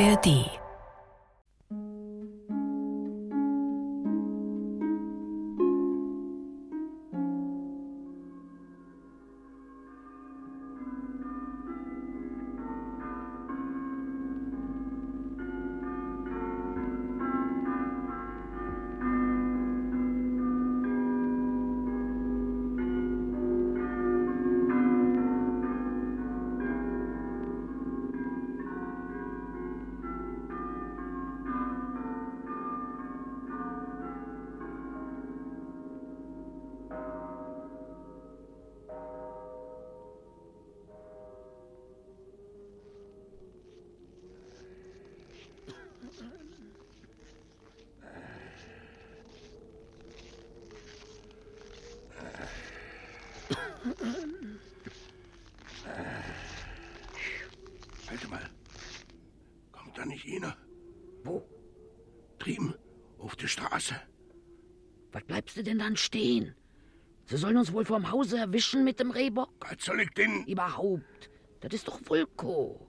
ARD Straße. Was bleibst du denn dann stehen? Sie sollen uns wohl vom Hause erwischen mit dem Rehbock? Was soll ich denn? Überhaupt. Das ist doch Vulko.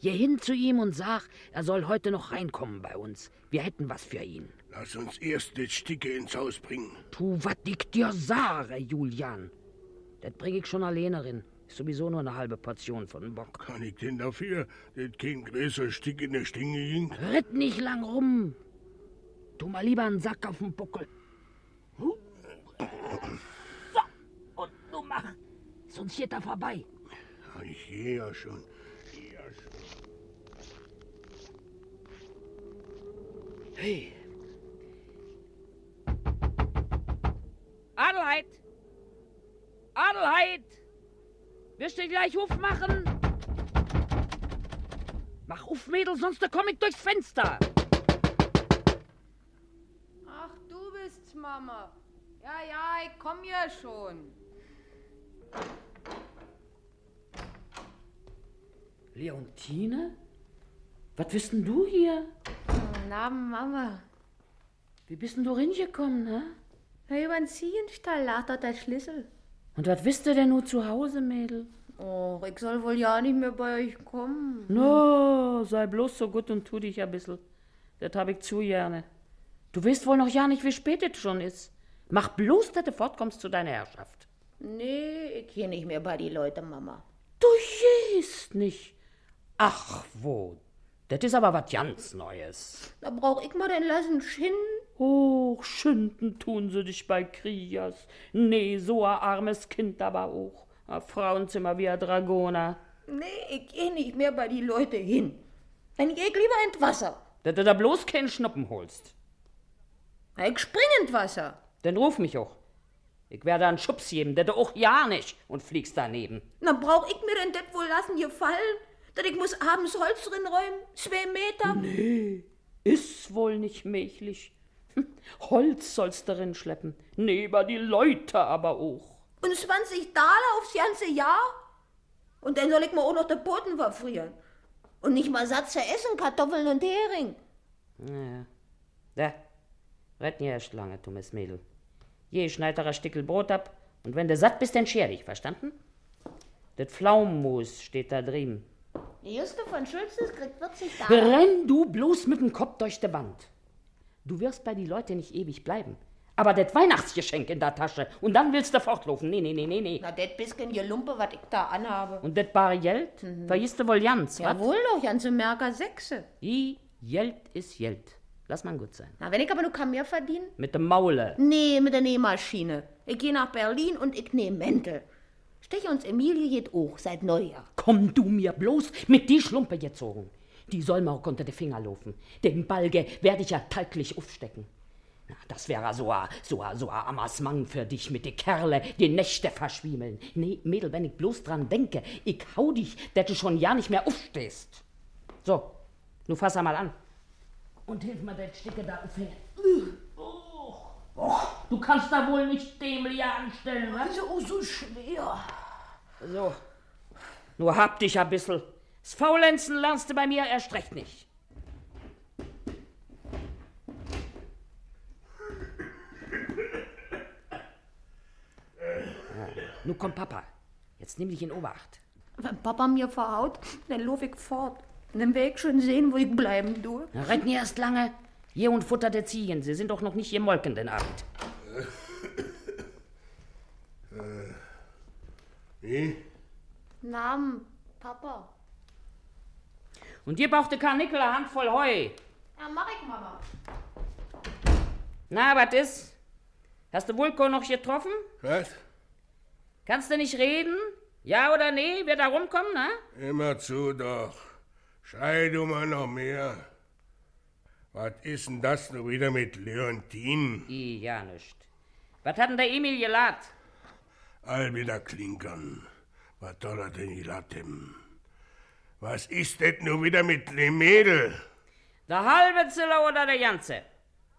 Geh hin zu ihm und sag, er soll heute noch reinkommen bei uns. Wir hätten was für ihn. Lass uns erst das Sticke ins Haus bringen. Tu, was ich dir sage, Julian. Das bring ich schon alleine rein. Ist sowieso nur eine halbe Portion von dem Bock. Kann ich denn dafür, dass kein größer Stick in der Stinge ging? Ritt nicht lang rum. Tu mal lieber einen Sack auf den Buckel. So, und du mach. Sonst geht er vorbei. Ich gehe ja schon. Geh ja schon. Hey. Adelheid! Adelheid! Wirst du gleich aufmachen? Mach auf, Mädel, sonst komm ich durchs Fenster. Mama. Ja, ja, ich komm ja schon. Leontine? Was bist denn du hier? Na, Mama. Wie bist denn du reingekommen, ne? Na, über den Ziehenstall lag dort der Schlüssel. Und was wisst ihr denn nur zu Hause, Mädel? Oh, ich soll wohl ja nicht mehr bei euch kommen. No, sei bloß so gut und tu dich ein bisschen. Das hab ich zu gerne. Du weißt wohl noch ja nicht, wie spät es schon ist. Mach bloß, dass du fortkommst zu deiner Herrschaft. Nee, ich geh nicht mehr bei die Leute, Mama. Du gehst nicht. Ach, wo? Das ist aber was ganz Neues. Da brauch ich mal den lassen Schinn. Och, schinden tun sie dich bei Krias. Nee, so ein armes Kind aber auch. Ein Frauenzimmer wie ein Dragoner. Nee, ich geh nicht mehr bei die Leute hin. Dann geh ich lieber ins Wasser. Dass du da bloß keinen Schnuppen holst. Ich spring ins Wasser. Dann ruf mich auch. Ich werde einen Schubs geben, dass du auch ja nicht und fliegst daneben. Na, brauch ich mir denn das wohl lassen gefallen? Dass ich muss abends Holz drin räumen? Zwei Meter? Nee, ist wohl nicht möglich. Hm, Holz sollst darin schleppen. Neben die Leute aber auch. Und 20 Daler aufs ganze Jahr? Und dann soll ich mir auch noch den Boden verfrieren. Und nicht mal Satz zu essen, Kartoffeln und Hering. Ja. Da, red nie erst lange, dummes Mädel. Je schneid ein Stückel Brot ab und wenn du satt bist, dann scher dich, verstanden? Das Pflaumenmus steht da drüben. Juste von Schulzes kriegt 40 Daler. Renn du bloß mit dem Kopf durch die Wand. Du wirst bei die Leute nicht ewig bleiben. Aber das Weihnachtsgeschenk in der Tasche und dann willst du fortlaufen. Nee, nee, nee, nee, nee. Na, das bisschen Gelumpe, was ich da anhabe. Und das bare Geld, vergisst du wohl wa? Jawohl doch, ganze Merker Sechse. I, Geld ist Geld. Lass mal gut sein. Na, wenn ich aber nur mehr verdienen? Mit dem Maule. Nee, mit der Nähmaschine. Ich geh nach Berlin und ich nehm Mäntel. Stech uns Emilie geht auch seit Neujahr. Komm du mir bloß mit die Schlumpe gezogen. Die soll mir auch unter die Finger laufen. Den Balge werde ich ja täglich aufstecken. Na, das wäre so a, so a, so a Ammersmann für dich mit die Kerle, die Nächte verschwiemeln. Nee, Mädel, wenn ich bloß dran denke, ich hau dich, dass du schon ja nicht mehr aufstehst. So, nu fass einmal an. Und hilf mir das Stücke da aufhängen. Oh, oh, du kannst da wohl nicht dämlich anstellen, was? Oh, so schwer. So, nur hab dich ein bissel. Das Faulenzen lernst du bei mir erst recht nicht. Nun kommt Papa. Jetzt nimm dich in Obacht. Wenn Papa mir verhaut, dann lauf ich fort. Dann werd ich schon sehen, wo ich bleiben du. Nie erst lange. Hier und Futter der Ziegen. Sie sind doch noch nicht hier molken den Abend. Wie? Namen, Papa. Und hier braucht der Karnickel eine Handvoll Heu. Ja, mach ich, Mama. Na, was ist? Hast du Vulko noch getroffen? Was? Kannst du nicht reden? Ja oder nee? Wird da rumkommen, na? Immer zu doch. Schrei du mal noch mehr. Was ist denn das nur wieder mit Leontin? I, ja nicht. Was hat denn der Emil gelat? All wieder klinkern. Was soll er denn gelatem? Was ist das nur wieder mit dem Mädel? Der halbe Ziller oder der ganze?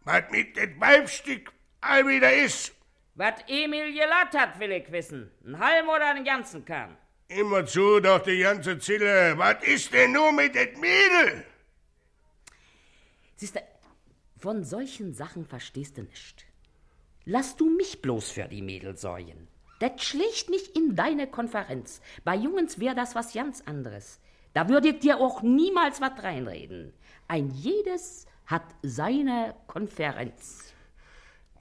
Was mit dem Weibstück all wieder ist? Was Emil gelat hat, will ich wissen. Ein halben oder einen ganzen Kahn? Immer zu doch die ganze Zille. Was ist denn nur mit dem Mädel? Siehst du, von solchen Sachen verstehst du nicht. Lass du mich bloß für die Mädel säuen. Das schlägt nicht in deine Konferenz. Bei Jungens wär das was ganz anderes. Da würde ich dir auch niemals was reinreden. Ein jedes hat seine Konferenz.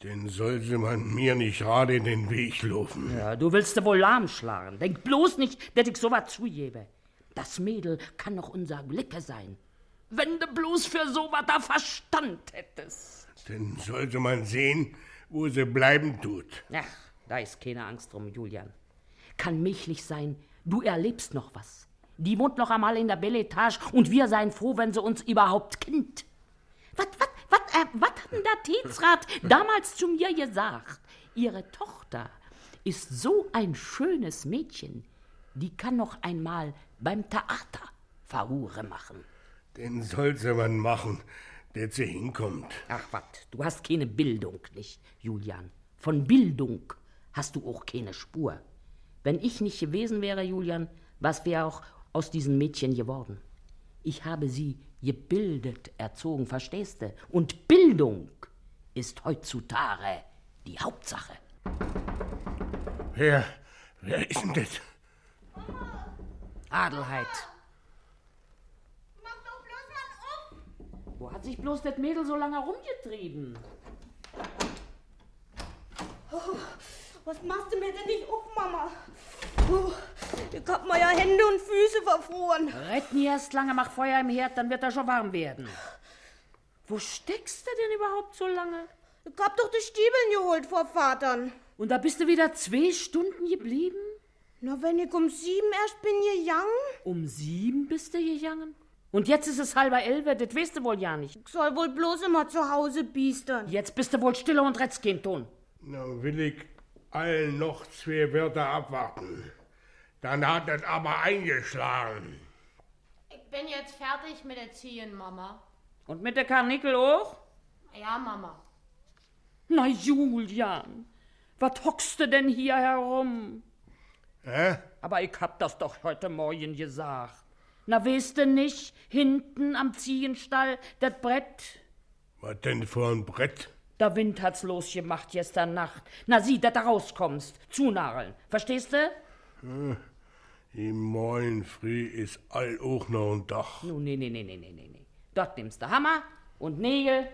Denn sollte man mir nicht gerade in den Weg laufen. Ja, du willst dir wohl lahm schlagen. Denk bloß nicht, dass ich so was zugebe. Das Mädel kann doch unser Glicke sein. Wenn du bloß für so was da Verstand hättest. Denn sollte man sehen, wo sie bleiben tut. Ach, da ist keine Angst drum, Julian. Kann milchlich sein, du erlebst noch was. Die wohnt noch einmal in der Belle Etage und wir seien froh, wenn sie uns überhaupt kennt. Was, was, äh, was hat denn der Teetsrat damals zu mir gesagt? Ihre Tochter ist so ein schönes Mädchen, die kann noch einmal beim Theater Verhure machen. Den sollte man machen, der sie hinkommt. Ach was, du hast keine Bildung, nicht, Julian. Von Bildung hast du auch keine Spur. Wenn ich nicht gewesen wäre, Julian, was wäre auch aus diesen Mädchen geworden? Ich habe sie gebildet erzogen, verstehst du? Und Bildung ist heutzutage die Hauptsache. Wer, wer ist denn das? Adelheid. Mach doch bloß mal um. Wo hat sich bloß das Mädel so lange rumgetrieben? Was machst du mir denn nicht auf, Mama? Puh, ich hab mir ja Hände und Füße verfroren. Red nie erst lange, mach Feuer im Herd, dann wird er schon warm werden. Wo steckst du denn überhaupt so lange? Ich hab doch die Stiebeln geholt vor Vatern. Und da bist du wieder zwei Stunden geblieben? Na, wenn ich um sieben erst bin gegangen, Um sieben bist du gegangen? Und jetzt ist es halber elf, das weißt du wohl ja nicht. ich soll wohl bloß immer zu Hause biestern. Jetzt bist du wohl stiller und kein Ton. Na, will ich allen noch zwei Wörter abwarten. Dann hat es aber eingeschlagen. Ich bin jetzt fertig mit Erziehen, Mama. Und mit der Karnickel auch? Ja, Mama. Na, Julian, was hockst du denn hier herum? Hä? Aber ich hab das doch heute Morgen gesagt. Na, weißt du nicht, hinten am Ziehenstall, das Brett, Was denn für ein Brett? Der Wind hat's losgemacht gestern Nacht. Na, sieh, dass du rauskommst, zunageln. Verstehst du? Im Morgen früh ist all auch noch ein Dach. Nu, nee, nee, nee, nee, nee, nee. Dort nimmst du Hammer und Nägel.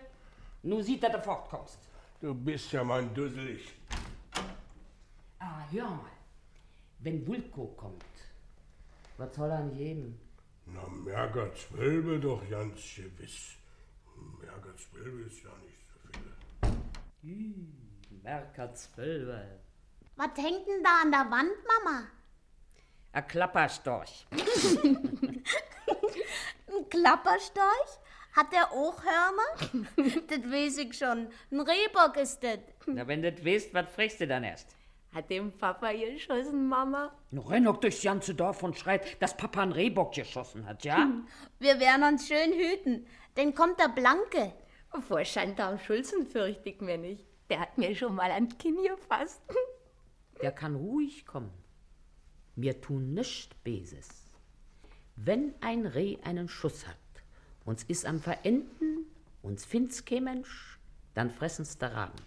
Nu sieht, dass du fortkommst. Du bist ja mein Dusselig. Ah, hör mal. Wenn Vulko kommt, was soll er denn geben? Na, Merger zwölfe doch ganz gewiss. Merger zwölfe ist ja nicht so viel. Merker Zwölfe. Was hängt denn da an der Wand, Mama? A Klapperstorch. Ein Klapperstorch? Hat der auch Hörner? das weiß ich schon. Ein Rehbock ist das. Na, wenn du das weißt, was fragst du dann erst? Hat dem Papa geschossen, Mama? Renn doch durchs ganze Dorf und schreit, dass Papa einen Rehbock geschossen hat, ja? Wir werden uns schön hüten. Dann kommt der Blanke. Vor Schandam Schulzen fürchte ich mir nicht. Der hat mir schon mal an Kinn gefasst. Der kann ruhig kommen. Wir tun nicht Beses. Wenn ein Reh einen Schuss hat, uns is am Verenden, uns find's kein Mensch, dann fressen's der Raben.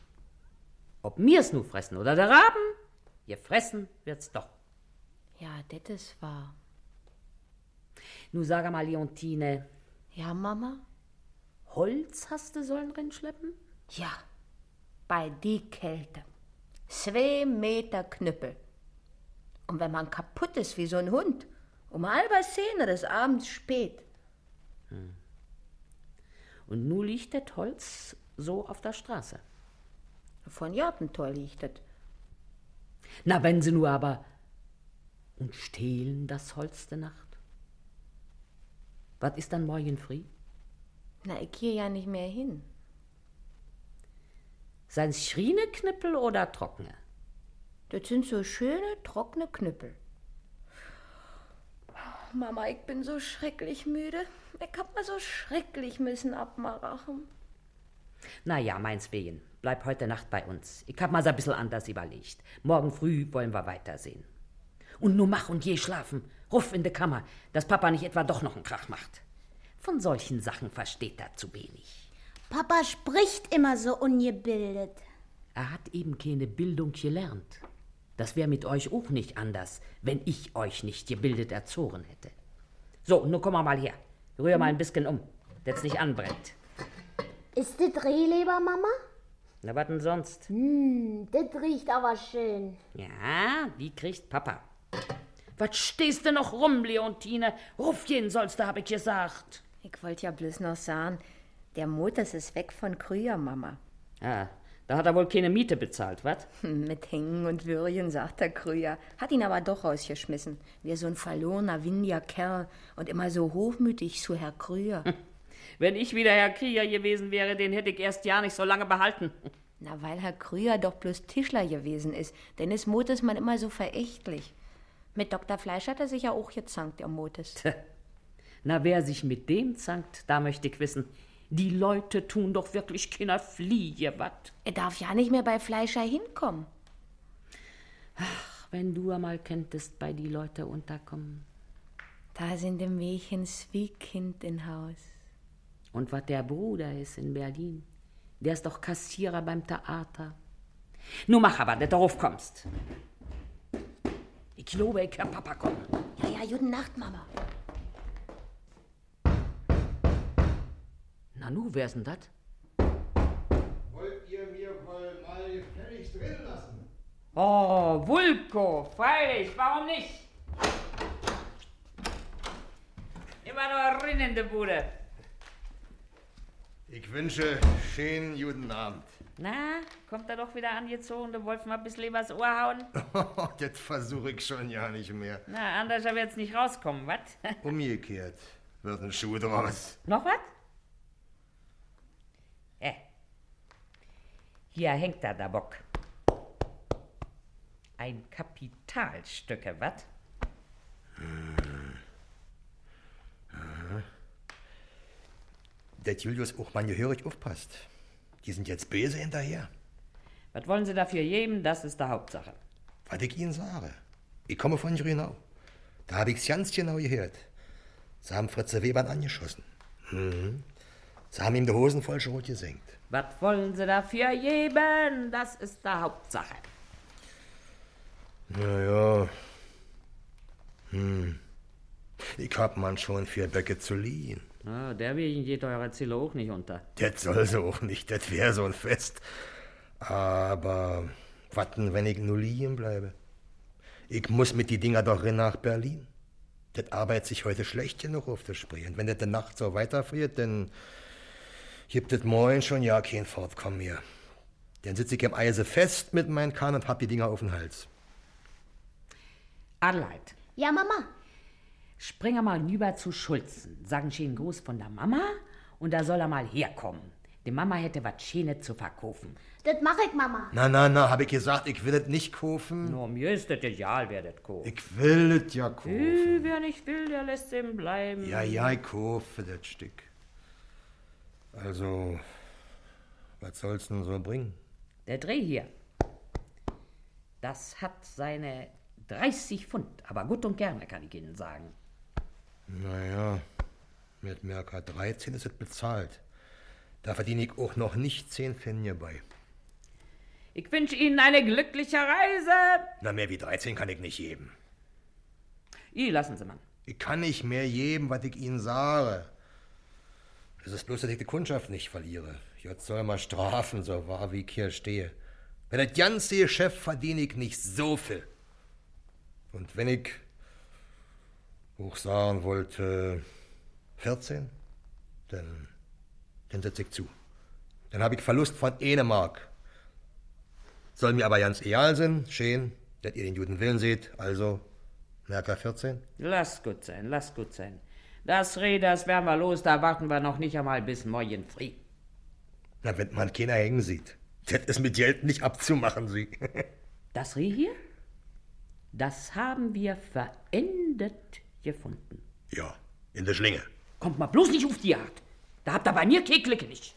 Ob mir's nu fressen oder der Raben, gefressen wird's doch. Ja, das ist wahr. Nu sag mal, Leontine, Ja, Mama? Holz hast du sollen rinschleppen? Ja, bei die Kälte. Zwei Meter Knüppel. Und wenn man kaputt ist wie so ein Hund, um halber Szene des Abends spät. Und nu liegt das Holz so auf der Straße. Von Jartentor liegt es. Na, wenn sie nur aber und stehlen das Holz der Nacht. Was ist dann morgen früh? Na, ich gehe ja nicht mehr hin. Sein's Schrieneknippel oder trockene? Das sind so schöne, trockene Knüppel. Mama, ich bin so schrecklich müde. Ich hab mal so schrecklich müssen abmachen. Na ja, meins wegen. Bleib heute Nacht bei uns. Ich hab mal's ein bisschen anders überlegt. Morgen früh wollen wir weitersehen. Und nur mach und je schlafen. Ruf in de Kammer, dass Papa nicht etwa doch noch einen Krach macht. Von solchen Sachen versteht er zu wenig. Papa spricht immer so ungebildet. Er hat eben keine Bildung gelernt. Das wäre mit euch auch nicht anders, wenn ich euch nicht gebildet erzogen hätte. So, nun komm mal her. Rühr mal ein bisschen um, dass nicht anbrennt. Ist das Rehleber, Mama? Na, was denn sonst? Hm, das riecht aber schön. Ja, die kriegt Papa. Was stehst du noch rum, Leontine? Ruf jeden sollst du, hab ich gesagt. Ich wollte ja bloß noch sagen, der Motors ist weg von Krüger, Mama. Ah, da hat er wohl keine Miete bezahlt, was? Mit Hängen und Würgen, sagt der Krüger. Hat ihn aber doch rausgeschmissen. Wie so ein verlorener, windiger Kerl und immer so hochmütig zu Herr Krüger. Wenn ich wieder Herr Krieger gewesen wäre, den hätte ich erst ja nicht so lange behalten. Na, weil Herr Krüger doch bloß Tischler gewesen ist. Denn ist Motes man immer so verächtlich. Mit Dr. Fleisch hat er sich ja auch gezankt, der Motes. Na, wer sich mit dem zankt, da möchte ich wissen, die Leute tun doch wirklich keiner Fliege, wat? Er darf ja nicht mehr bei Fleischer hinkommen. Ach, wenn du einmal könntest bei die Leute unterkommen. Da sind im Mädchen Kind in Haus. Und was der Bruder ist in Berlin, der ist doch Kassierer beim Theater. Nu mach aber, dass du raufkommst. Ich glaube, ich hör Papa kommen. Ja, ja, gute Nacht, Mama. Na nu, wer ist denn das? Wollt ihr mir wohl mal gefälligst drin lassen? Oh, Vulko, freilich, warum nicht? Immer nur rein in die Bude. Ich wünsche schönen guten Abend. Na, kommt er doch wieder angezogen, du wolltest mal ein bisschen übers Ohr hauen? das versuche ich schon ja nicht mehr. Na, anders wird's nicht rauskommen, wat? Umgekehrt wird ein Schuh draus. Noch was? Hier hängt da der Bock. Ein Kapitalstücke, wat? Der Julius auch mal gehörig aufpasst. Die sind jetzt böse hinterher. Was wollen Sie dafür geben? Das ist die Hauptsache. Was ich Ihnen sage. Ich komme von Grünau. Da habe ich's ganz genau gehört. Sie haben Fritze Webern angeschossen. Mhm. Sie haben ihm die Hosen voll Schrot gesenkt. Was wollen Sie dafür geben? Das ist die Hauptsache. Naja. Hm. Ich hab man schon vier Böcke zu liehen. Ah, der wegen geht eurer Ziele auch nicht unter. Das soll sie auch nicht, das wär so ein Fest. Aber watten, wenn ich nur liegen bleibe? Ich muss mit die Dinger doch rein nach Berlin. Das arbeitet sich heute schlecht genug auf der Spree. Und wenn das die Nacht so weiterfriert, dann gibt es morgen schon ja kein Fortkommen mehr. Dann sitze ich im Eise fest mit meinem Kahn und hab die Dinger auf den Hals. Adelheid, Ja, Mama. spring er mal rüber zu Schulzen. Sagen schön Gruß von der Mama und da soll er mal herkommen. Die Mama hätte was Schönes zu verkaufen. Das mach ich, Mama. Na, na, na, hab ich gesagt, ich will das nicht kaufen. Nur mir ist das egal, wer das kauft. Ich will das ja kaufen. Wer nicht will, der lässt ihm bleiben. Ja, ja, ich kaufe das Stück. Also, was soll's denn so bringen? Der Dreh hier. Das hat seine 30 Pfund, aber gut und gerne, kann ich Ihnen sagen. Naja, mit Merker 13 ist es bezahlt. Da verdiene ich auch noch nicht 10 Pfennige bei. Ich wünsche Ihnen eine glückliche Reise. Na, mehr wie 13 kann ich nicht geben. I, lassen Sie mal. Ich kann nicht mehr geben, was ich Ihnen sage. Das ist bloß, dass ich die Kundschaft nicht verliere. Jetzt soll man strafen, so wahr wie ich hier stehe. Wenn das ganze Geschäft verdiene ich nicht so viel. Und wenn ich hoch sagen wollte 14, dann, dann setze ich zu. Dann habe ich Verlust von eine Mark. Soll mir aber ganz egal sein, schön, dass ihr den guten Willen seht, also Merker 14. Lass gut sein, lass gut sein. Das Reh, das werden wir los, da warten wir noch nicht einmal bis morgen früh. Na, wenn man keiner hängen sieht. Das ist mit Geld nicht abzumachen, Sie. Das Reh hier, das haben wir verendet gefunden. ja, in der Schlinge. Kommt mal bloß nicht auf die Jagd. Da habt ihr bei mir keine Klicke nicht.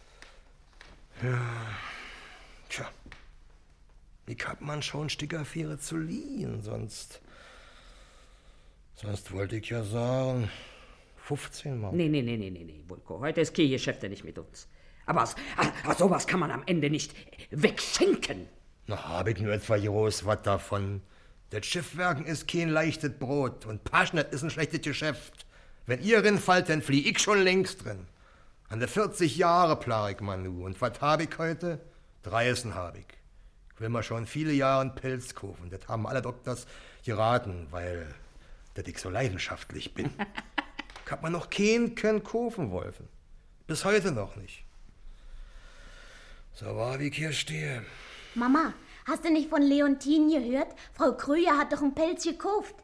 Tja, ich hab man schon Stickerfiere zu liehen, sonst. Sonst wollte ich ja sagen, 15 Mal. Nee, nee, nee, nee, nee, nee, Vulko. Heute ist kein Geschäfte nicht mit uns. Aber s- ah, ah, sowas kann man am Ende nicht wegschenken. Na, hab ich nur etwa groß was davon. Das Schiffwerken ist kein leichtes Brot und Paschnet ist ein schlechtes Geschäft. Wenn ihr rinfallt, dann flieh ich schon längst drin. An der 40 Jahre plag ich man nu. Und was hab ich heute? Dreisen hab ich. Ich will mal schon viele Jahre einen Pilz kaufen. Das haben alle Doktors geraten, weil dass ich so leidenschaftlich bin. hab man noch keinen können kaufen wollen. Bis heute noch nicht. So wahr wie ich hier stehe. Mama, hast du nicht von Leontin gehört? Frau Krüger hat doch einen Pelz gekauft.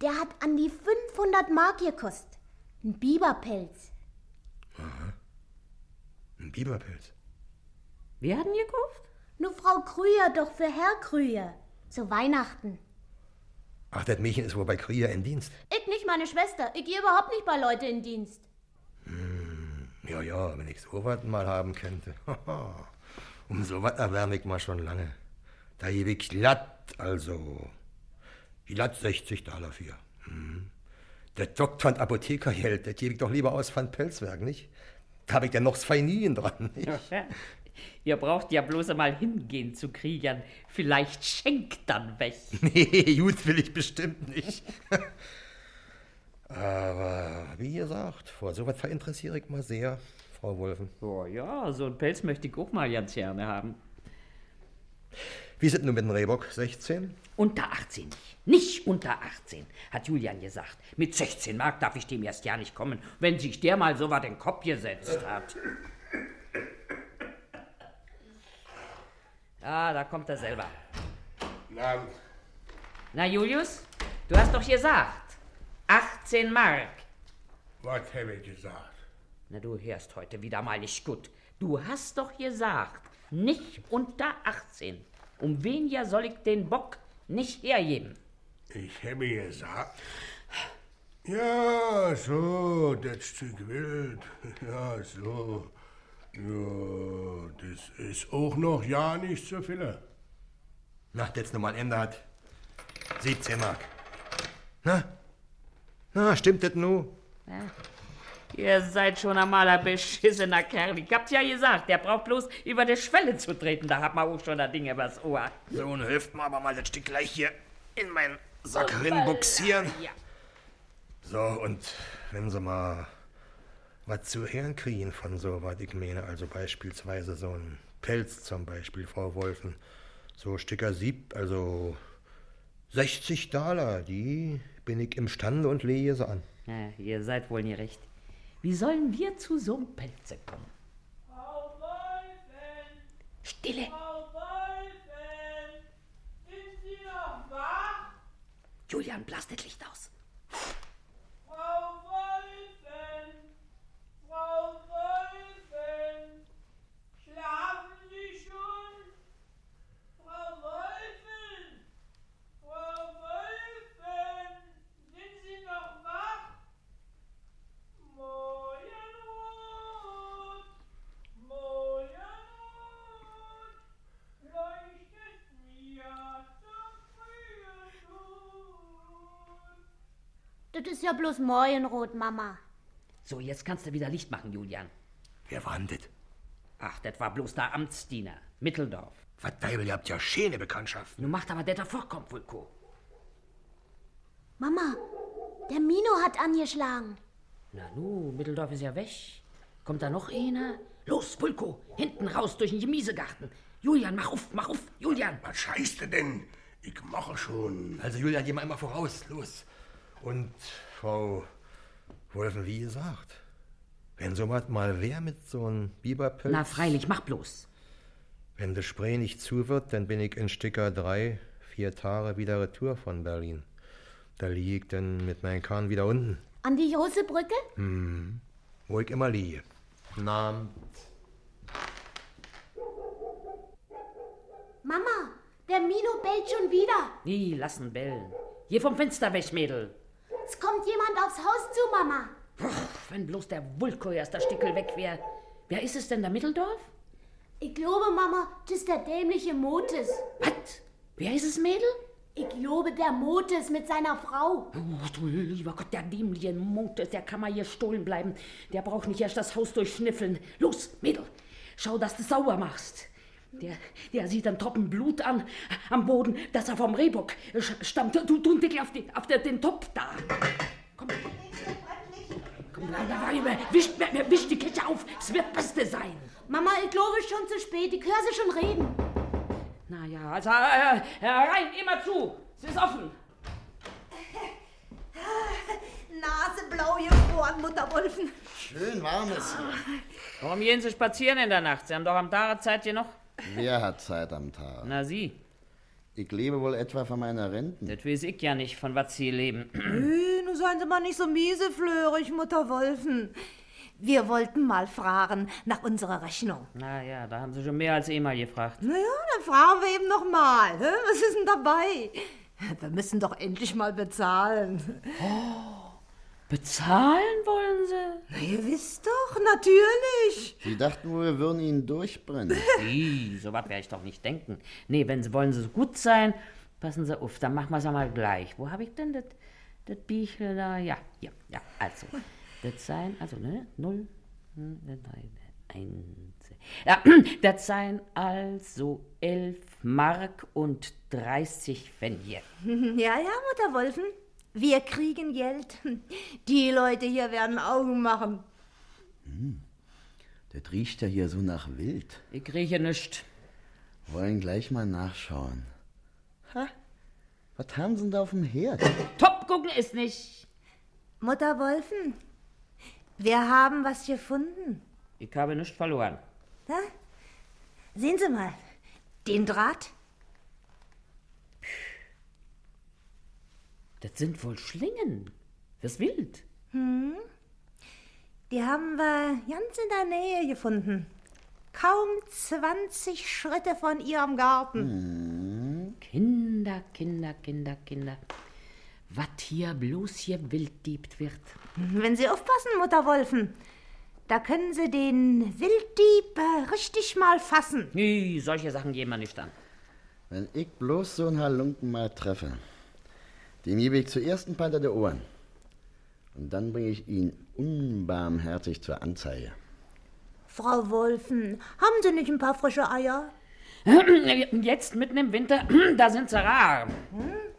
Der hat an die 500 Mark gekostet. Ein Biberpelz. Ein Biberpilz. Wir hatten gekauft? Nur Frau Krüger doch für Herr Krüger. Zu Weihnachten. Ach, das Mädchen ist wohl bei Krier in Dienst. Ich nicht meine Schwester. Ich gehe überhaupt nicht bei Leute in Dienst. Ja, ja, wenn ich so was mal haben könnte. um so was erwärme ich mal schon lange. Da gebe ich glatt, also. Glatt 60 Dollar für. Hm. Der Doktor und Apothekergeld, das gebe ich doch lieber aus von Pelzwerk, nicht? Da habe ich ja noch zwei Nien dran, nicht? Ihr braucht ja bloß einmal hingehen zu Kriegern. Vielleicht schenkt dann weg. Nee, gut will ich bestimmt nicht. Aber wie gesagt, vor so was verinteressiere ich mal sehr, Frau Wolfen. Oh ja, so einen Pelz möchte ich auch mal ganz gerne haben. Wie sind nun mit dem Rehbock? 16? Unter 18 nicht. Nicht unter 18, hat Julian gesagt. Mit 16 Mark darf ich dem erst ja nicht kommen, wenn sich der mal so was in den Kopf gesetzt hat. Ah, da kommt er selber. Na, Na, Julius, du hast doch gesagt, 18 Mark. was habe ich gesagt? Na, du hörst heute wieder mal nicht gut. Du hast doch gesagt, nicht unter 18. Um wen ja soll ich den Bock nicht hergeben? Ich habe gesagt. Ja, so, das Stück Wild. Ja, so. Ja, das ist auch noch ja nicht so viel. Na, das nun mal ein Ende hat. 17 Mark. Na? Na, stimmt das nu? Ihr seid schon einmal ein beschissener Kerl. Ich hab's ja gesagt, der braucht bloß über die Schwelle zu treten. Da hat man auch schon das Ding übers Ohr. So, nun hilft mir aber mal das Stück gleich hier in meinen Sack rinbuxieren. Ja. So, und wenn Sie mal was zu hören kriegen von so was, ich meine, also beispielsweise so ein Pelz zum Beispiel, Frau Wolfen, so Stücker Sieb, also 60 Dollar, die bin ich imstande und lege sie an. Ja, ihr seid wohl nie recht. Wie sollen wir zu so einem Pelze kommen? Frau Wolfen! Stille! Frau Wolfen! Sind Sie noch wach? Julian, blas das Licht aus. Frau Wolfen! Frau Wolfen! Schlafen Sie schon? Frau Wolfen! Frau Wolfen! Sind Sie noch wach? Morgenrot! Morgenrot! Leuchtet mir zum frühen Tod! Das ist ja bloß Morgenrot, Mama. So, jetzt kannst du wieder Licht machen, Julian. Wer war denn das? Ach, das war bloß der Amtsdiener. Mitteldorf. Was Deibel, ihr habt ja schöne Bekanntschaften. Nun macht aber der da vorkommt, Vulko. Mama, Der Mino hat angeschlagen. Na nu, Mitteldorf ist ja weg. Kommt da noch einer? Los, Pulko, hinten raus durch den Gemiesegarten. Julian, mach auf, mach auf, Julian. Was scheißt du denn? Ich mache schon. Also Julian, geh mal immer voraus, los. Und Frau Wolfen, wie gesagt, wenn so was mal wer mit so einem Biberpelz... Na freilich, mach bloß. Wenn das Spray nicht zu wird, dann bin ich in Sticker drei, vier Tage wieder retour von Berlin. Da lieg ich dann mit meinem Kahn wieder unten, An die große Brücke? wo ich immer liege. Na, Mama, der Mino bellt schon wieder. Nie, lassen bellen. Hier vom Fenster weg, Mädel. Es kommt jemand aufs Haus zu, Mama. Wenn bloß der Wulko erst der Stickel weg wäre. Wer ist es denn, der Mitteldorf? Ich glaube, Mama, das ist der dämliche Motes. Was? Wer ist es, Mädel? Ich glaube, der Motes mit seiner Frau. Oh, du lieber Gott, der dämliche Montes, der kann mal hier stohlen bleiben. Der braucht nicht erst das Haus durchschnüffeln. Los, Mädel, schau, dass du sauber machst. Der, der sieht einen Tropfen Blut an, am Boden, dass er vom Rehbock stammt. Du, du Dicke, auf, die, auf der, den Topf da. Komm. Komm, wisch, wisch die Kette auf, es wird Beste sein. Mama, ich glaube, es ist schon zu spät. Ich höre sie schon reden. Na ja, also äh, herein, immer zu, es ist offen. Naseblau gefroren, Mutter Wolfen. Schön warmes. Warum gehen Sie spazieren in der Nacht? Sie haben doch am Tage Zeit hier noch. Wer hat Zeit am Tag? Na, Sie. Ich lebe wohl etwa von meiner Renten. Das weiß ich ja nicht, von was Sie leben. Äh, Nun seien Sie mal nicht so mieseflörig, Mutter Wolfen. Wir wollten mal fragen nach unserer Rechnung. Na ja, da haben Sie schon mehr als einmal gefragt. Na ja, dann fragen wir eben noch mal. hä? Was ist denn dabei? Wir müssen doch endlich mal bezahlen. Bezahlen wollen Sie? Na, ihr wisst doch, natürlich. Sie dachten wohl, wir würden ihn durchbrennen. Ih, so was werde ich doch nicht denken. Nee, wenn Sie wollen, Sie so gut sein, passen Sie auf, dann machen wir es einmal gleich. Wo habe ich denn das, das Büchle da? Ja, ja, ja, also. Das sein, also, ne, null, hm, drei, eins. Ja, das sein also elf Mark und 30 Pfennige. Ja, ja, Mutter Wolfen. Wir kriegen Geld. Die Leute hier werden Augen machen. Das riecht ja hier so nach Wild. Ich rieche nichts. Wollen gleich mal nachschauen. Ha, was haben Sie denn da auf dem Herd? Top gucken ist nicht. Mutter Wolfen, wir haben was gefunden. Ich habe nichts verloren. Da? Sehen Sie mal, den Draht. Das sind wohl Schlingen. Das Wild. Die haben wir ganz in der Nähe gefunden. Kaum 20 Schritte von Ihrem Garten. Kinder, Kinder, Kinder, Kinder. Was hier bloß hier wilddiebt wird. Wenn Sie aufpassen, Mutter Wolfen, da können Sie den Wilddieb äh, richtig mal fassen. Nee, solche Sachen gehen wir nicht an. Wenn ich bloß so einen Halunken mal treffe, dem gebe ich zuerst ein paar der Ohren. Und dann bringe ich ihn unbarmherzig zur Anzeige. Frau Wolfen, haben Sie nicht ein paar frische Eier? Jetzt mitten im Winter, da sind sie rar.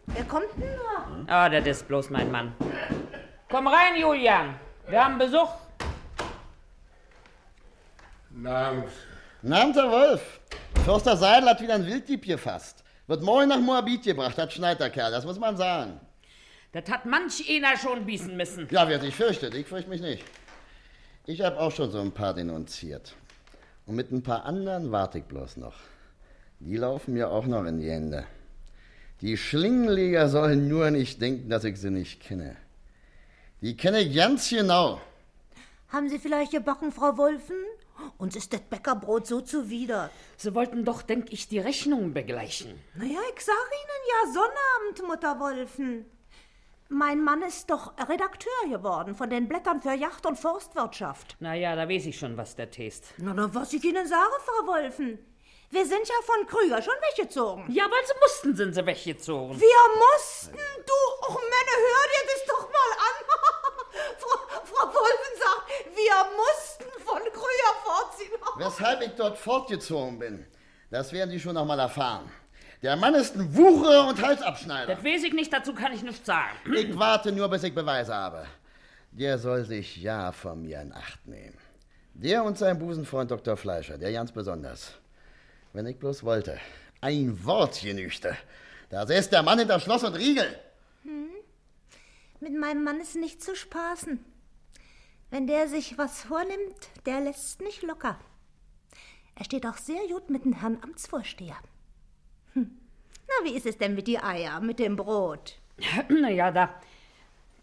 Wer kommt denn da? Ah, das ist bloß mein Mann. Komm rein, Julian. Wir haben Besuch. Namens. Na, Herr Wolf, Förster Seidel hat wieder einen Wilddieb gefasst. Wird morgen nach Moabit gebracht, hat schneit der Kerl, das muss man sagen. Das hat manch einer schon biesen müssen. Ja, wer sich fürchtet, ich fürchte mich nicht. Ich habe auch schon so ein paar denunziert. Und mit ein paar anderen warte ich bloß noch. Die laufen mir auch noch in die Hände. Die Schlingenleger sollen nur nicht denken, dass ich sie nicht kenne. Die kenne ich ganz genau. Haben Sie vielleicht gebacken, Frau Wolfen? Uns ist das Bäckerbrot so zuwider. Sie wollten doch, denk ich, die Rechnung begleichen. Naja, ich sag Ihnen ja Sonnabend, Mutter Wolfen. Mein Mann ist doch Redakteur geworden von den Blättern für Yacht- und Forstwirtschaft. Na ja, da weiß ich schon, was der Test. Na, na, was ich Ihnen sage, Frau Wolfen. Wir sind ja von Krüger schon weggezogen. Ja, weil sie mussten, sind sie weggezogen. Wir mussten, du, och Männer, hör dir das doch mal an. Frau, Frau Wolfen sagt, wir mussten von Krüger fortziehen. Weshalb ich dort fortgezogen bin, das werden Sie schon noch mal erfahren. Der Mann ist ein Wucherer und Halsabschneider. Das weiß ich nicht, dazu kann ich nichts sagen. Ich warte nur, bis ich Beweise habe. Der soll sich ja von mir in Acht nehmen. Der und sein Busenfreund Dr. Fleischer, der ganz besonders. Wenn ich bloß wollte. Ein Wort genügte. Da säß der Mann hinter Schloss und Riegel. Mit meinem Mann ist nicht zu spaßen. Wenn der sich was vornimmt, der lässt nicht locker. Er steht auch sehr gut mit dem Herrn Amtsvorsteher. Hm. Na, wie ist es denn mit die Eier, mit dem Brot? naja, da.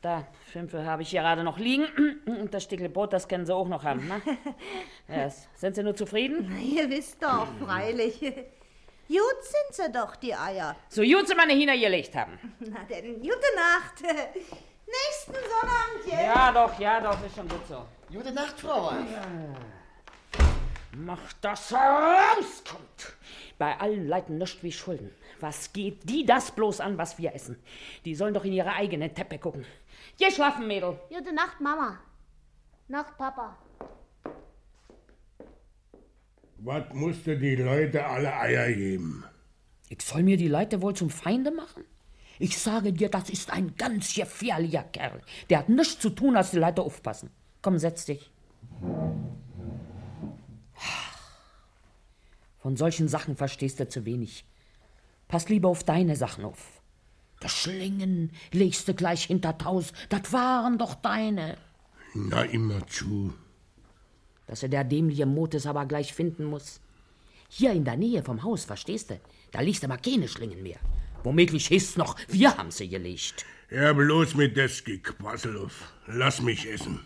Da, Schimpfe habe ich gerade noch liegen. Und das Stückle Brot, das können Sie auch noch haben, ne? Ja, sind Sie nur zufrieden? Na, ihr wisst doch, freilich. Gut sind sie doch, die Eier. So gut Sie meine Hühner gelegt haben. Na denn, gute Nacht. Nächsten Sonnabend, ja. Ja, doch, ja, doch, ist schon gut so. Gute Nacht, Frau. Mach, dass er rauskommt. Bei allen Leuten nichts wie Schulden. Was geht die das bloß an, was wir essen? Die sollen doch in ihre eigene Teppe gucken. Geh schlafen, Mädel. Gute Nacht, Mama. Nacht, Papa. Was musste die Leute alle Eier geben? Ich soll mir die Leute wohl zum Feinde machen? Ich sage dir, das ist ein ganz gefährlicher Kerl. Der hat nichts zu tun, als die Leute aufpassen. Komm, setz dich. Von solchen Sachen verstehst du zu wenig. Pass lieber auf deine Sachen auf. Das Schlingen legst du gleich hinter Taus. Das waren doch deine. Na, immer zu. Dass er der dämliche Motes aber gleich finden muss. Hier in der Nähe vom Haus, verstehst du? Da liegst aber keine Schlingen mehr. Womöglich hieß noch, wir haben sie gelegt. Ja, bloß mit des Gequassel auf. Lass mich essen.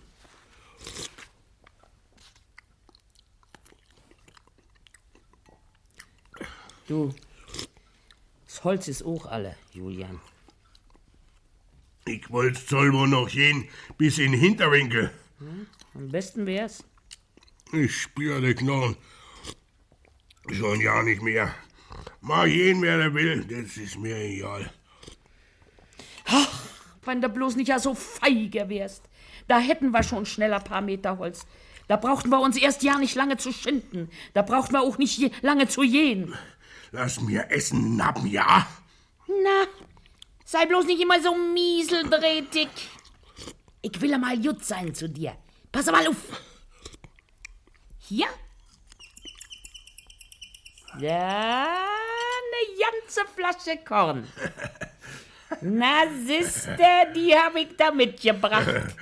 Du, das Holz ist auch alle, Julian. Ich wollt's soll wohl noch gehen bis in den Hinterwinkel. Am besten wär's. Ich spüre die Knochen. Schon ja nicht mehr. Mag jeden, wer der will, das ist mir egal. Wenn du bloß nicht ja so feige wärst. Da hätten wir schon schneller paar Meter Holz. Da brauchten wir uns erst ja nicht lange zu schinden. Da brauchten wir auch nicht lange zu jähen. Lass mir essen, nappen, ja? Na, sei bloß nicht immer so mieseldrehtig. Ich will mal gut sein zu dir. Pass mal auf. Hier? Ja, eine ganze Flasche Korn. Na, Sister, die hab ich da mitgebracht.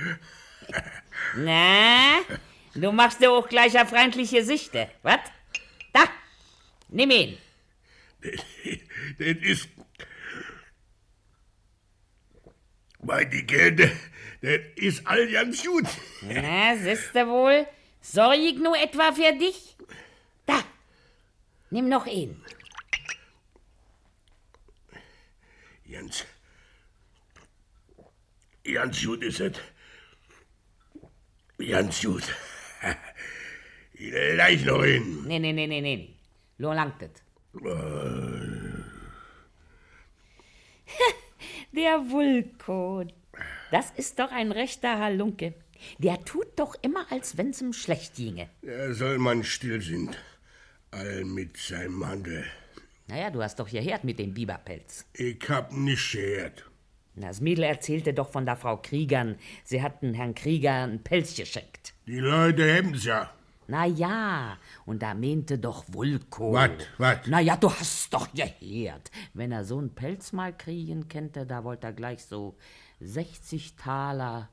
Na, du machst dir auch gleich eine freundliche Sichte, was? Da, nimm ihn. Das ist. Bei die Kälte, das ist all ganz gut. Na, siehste wohl, sorg ich nur etwa für dich? Da, nimm noch ihn. Ganz. Ganz gut ist es. Ganz gut. Gleich noch hin. Nee, nee, nee, nee, nee. Lo langt es. Der Vulko. Das ist doch ein rechter Halunke. Der tut doch immer, als wenn's ihm schlecht ginge. Da soll man still sind. All mit seinem Handel. Naja, du hast doch gehört mit dem Biberpelz. Ich hab nicht gehört. Das Mädel erzählte doch von der Frau Kriegern. Sie hatten Herrn Krieger einen Pelz geschenkt. Die Leute haben's ja. Na ja, und da meinte doch Vulko. Wat, wat? Na ja, du hast doch gehört. Wenn er so einen Pelz mal kriegen könnte, da wollte er gleich so 60 Taler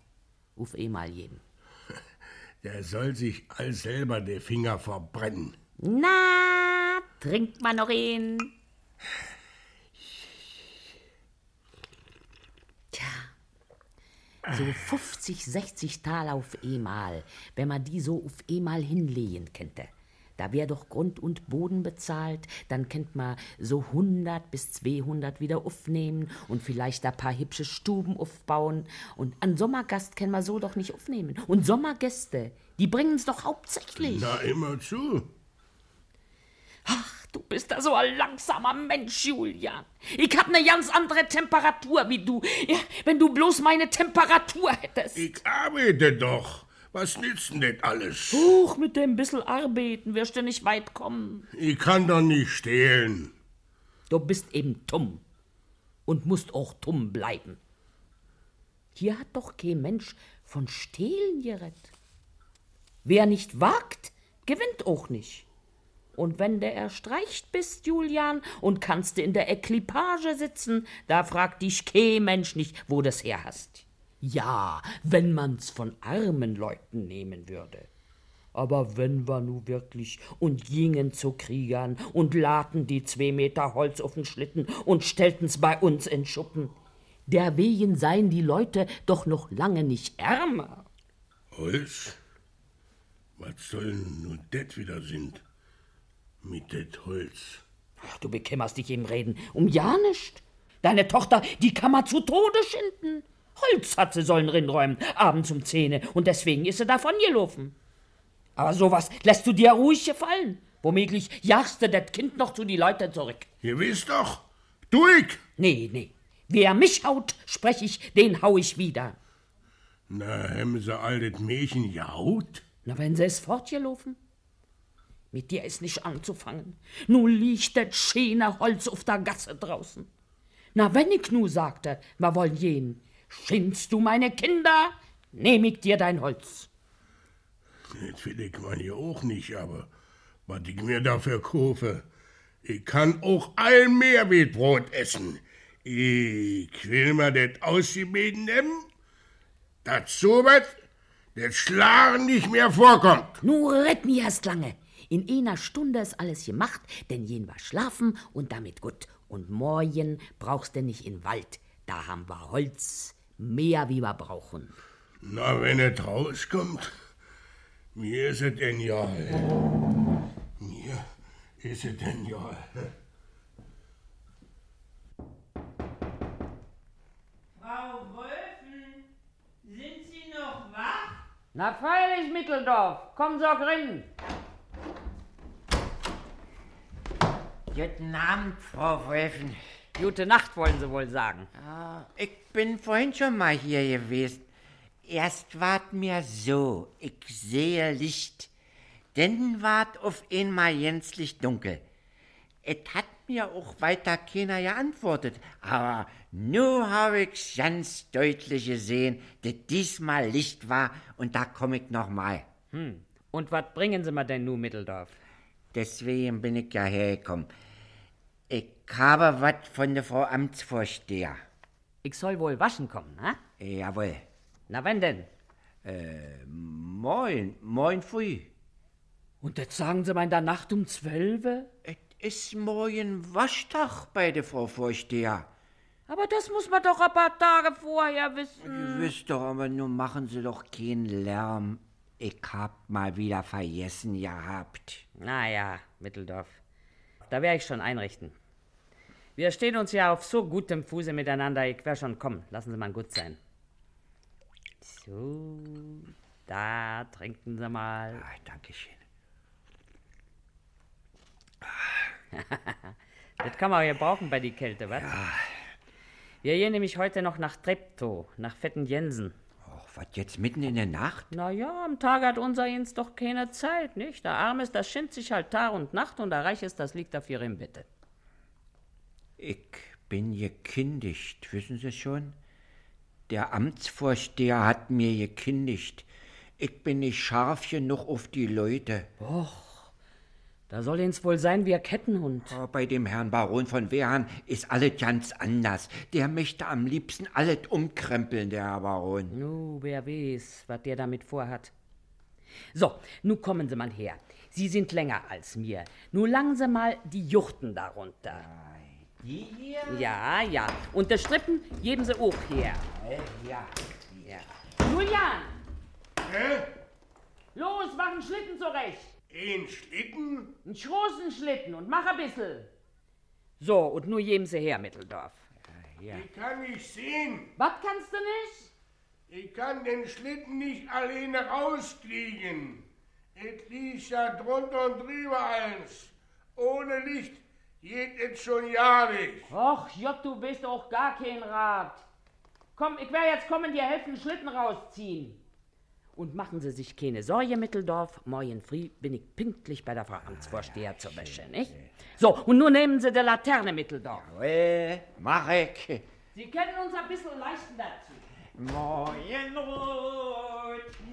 auf einmal geben. Der soll sich all selber die Finger verbrennen. Na, trinkt man noch ihn? so 50, 60 Taler auf einmal, wenn man die so auf einmal hinlegen könnte. Da wär doch Grund und Boden bezahlt, dann könnt man so 100 bis 200 wieder aufnehmen und vielleicht ein paar hübsche Stuben aufbauen. Und an Sommergast kann man so doch nicht aufnehmen. Und Sommergäste, die bringen's doch hauptsächlich. Na, immer zu. Ach, du bist da so ein langsamer Mensch, Julian. Ich hab ne ganz andere Temperatur wie du. Ja, wenn du bloß meine Temperatur hättest. Ich arbeite doch. Was nützt denn das alles? Huch, mit dem bissel Arbeiten wirst du nicht weit kommen. Ich kann doch nicht stehlen. Du bist eben dumm und musst auch dumm bleiben. Hier hat doch kein Mensch von Stehlen gerettet. Wer nicht wagt, gewinnt auch nicht. Und wenn du erstreicht bist, Julian, und kannst du in der Equipage sitzen, da fragt dich kein Mensch nicht, wo das her hast. Ja, wenn man's von armen Leuten nehmen würde. Aber wenn wir nu wirklich und gingen zu Kriegern und laden die zwei Meter Holz auf den Schlitten und stellten's bei uns in Schuppen, derwegen seien die Leute doch noch lange nicht ärmer. Holz? Was soll nun det wieder sind? Mit det Holz. Ach, du bekümmerst dich im Reden um ja nicht. Deine Tochter, die kann man zu Tode schinden. Holz hat sie sollen rinräumen, abends um Zähne, und deswegen ist sie davon gelaufen. Aber sowas lässt du dir ruhig gefallen. Womöglich jagst du das Kind noch zu die Leute zurück. Ihr wisst doch, durch! Nee, nee. Wer mich haut, sprech ich, den hau ich wieder. Na, haben sie all das Mädchen gehaut? Na, wenn sie es fortgelaufen? Mit dir ist nicht anzufangen. Nu liegt das schöne Holz auf der Gasse draußen. Na, wenn ich nu sagte, wir wollen gehen, schindst du meine Kinder, nehm ich dir dein Holz. Das will ich man ja auch nicht, aber was ich mir dafür kaufe, ich kann auch ein Meerwildbrot essen. Ich will mir das ausgebeten nehmen, dass sowas, das Schlagen nicht mehr vorkommt. Nu red mir erst lange. In einer Stunde ist alles gemacht, denn jen war schlafen und damit gut. Und morgen brauchst du nicht in Wald. Da haben wir Holz, mehr wie wir brauchen. Na, wenn es rauskommt, mir ist es denn ja. Mir ist es denn ja. Frau Wolfen, sind Sie noch wach? Na freilich, Mitteldorf, komm so rein. Guten Abend, Frau Wolfen. Gute Nacht, wollen Sie wohl sagen. Ah, ich bin vorhin schon mal hier gewesen. Erst ward mir so, ich sehe Licht. Dann ward auf einmal gänzlich dunkel. Et hat mir auch weiter keiner geantwortet, aber nu hab ich's ganz deutlich gesehen, dass diesmal Licht war und da komm ich noch mal. Hm. Und was bringen Sie mir denn nu, Mitteldorf? Deswegen bin ich ja hergekommen. Ich habe was von der Frau Amtsvorsteher. Ich soll wohl waschen kommen, ne? Jawohl. Na, wenn denn? Äh, moin, moin früh. Und das sagen Sie mir in der Nacht um zwölfe? Es ist morgen Waschtag bei der Frau Vorsteher. Aber das muss man doch ein paar Tage vorher wissen. Ihr wisst doch, aber nun machen Sie doch keinen Lärm. Ich hab mal wieder vergessen gehabt. Na ja, Mitteldorf. Da werde ich schon einrichten. Wir stehen uns ja auf so gutem Fuße miteinander. Ich werde schon kommen. Lassen Sie mal gut sein. So, da trinken Sie mal. Ah, Dankeschön. Das kann man ja brauchen bei die Kälte, was? Ja. Wir gehen nämlich heute noch nach Treptow, nach Fetten Jensen. Och, was jetzt mitten in der Nacht? Na ja, am Tag hat unser Jens doch keine Zeit, nicht? Der Arm ist, das schindt sich halt Tag und Nacht und der Reich ist, das liegt dafür im Bette. Ich bin gekündigt, wissen Sie schon? Der Amtsvorsteher hat mir gekündigt. Ich bin nicht scharf genug auf die Leute. Och, da soll ins wohl sein wie ein Kettenhund. Aber bei dem Herrn Baron von Wehrhahn ist alles ganz anders. Der möchte am liebsten alles umkrempeln, der Herr Baron. Nu, wer weiß, was der damit vorhat. So, nu kommen Sie mal her. Sie sind länger als mir. Nu langen Sie mal die Juchten darunter. Die hier? Ja, ja. Und der Strippen geben Sie auch her. Ja. Ja. Julian, Hä? los, mach einen Schlitten zurecht. Ein Schlitten? Einen großen Schlitten und mach ein bisschen. So, und nur geben Sie her, Mitteldorf. Ich kann nicht sehen. Was kannst du nicht? Ich kann den Schlitten nicht alleine rauskriegen. Es liegt ja drunter und drüber eins. Ohne Licht geht es schon ja nicht. Och, Jott, du bist auch gar kein Rat. Komm, ich werde jetzt kommen, dir helfen, Schlitten rausziehen. und machen Sie sich keine Sorge, Mitteldorf. Morgen früh bin ich pünktlich bei der Frau Amtsvorsteher zur Wäsche, nicht? So, und nun nehmen Sie die Laterne, Mitteldorf. Äh, mach ich. Sie können uns ein bisschen leisten dazu. Morgenrot,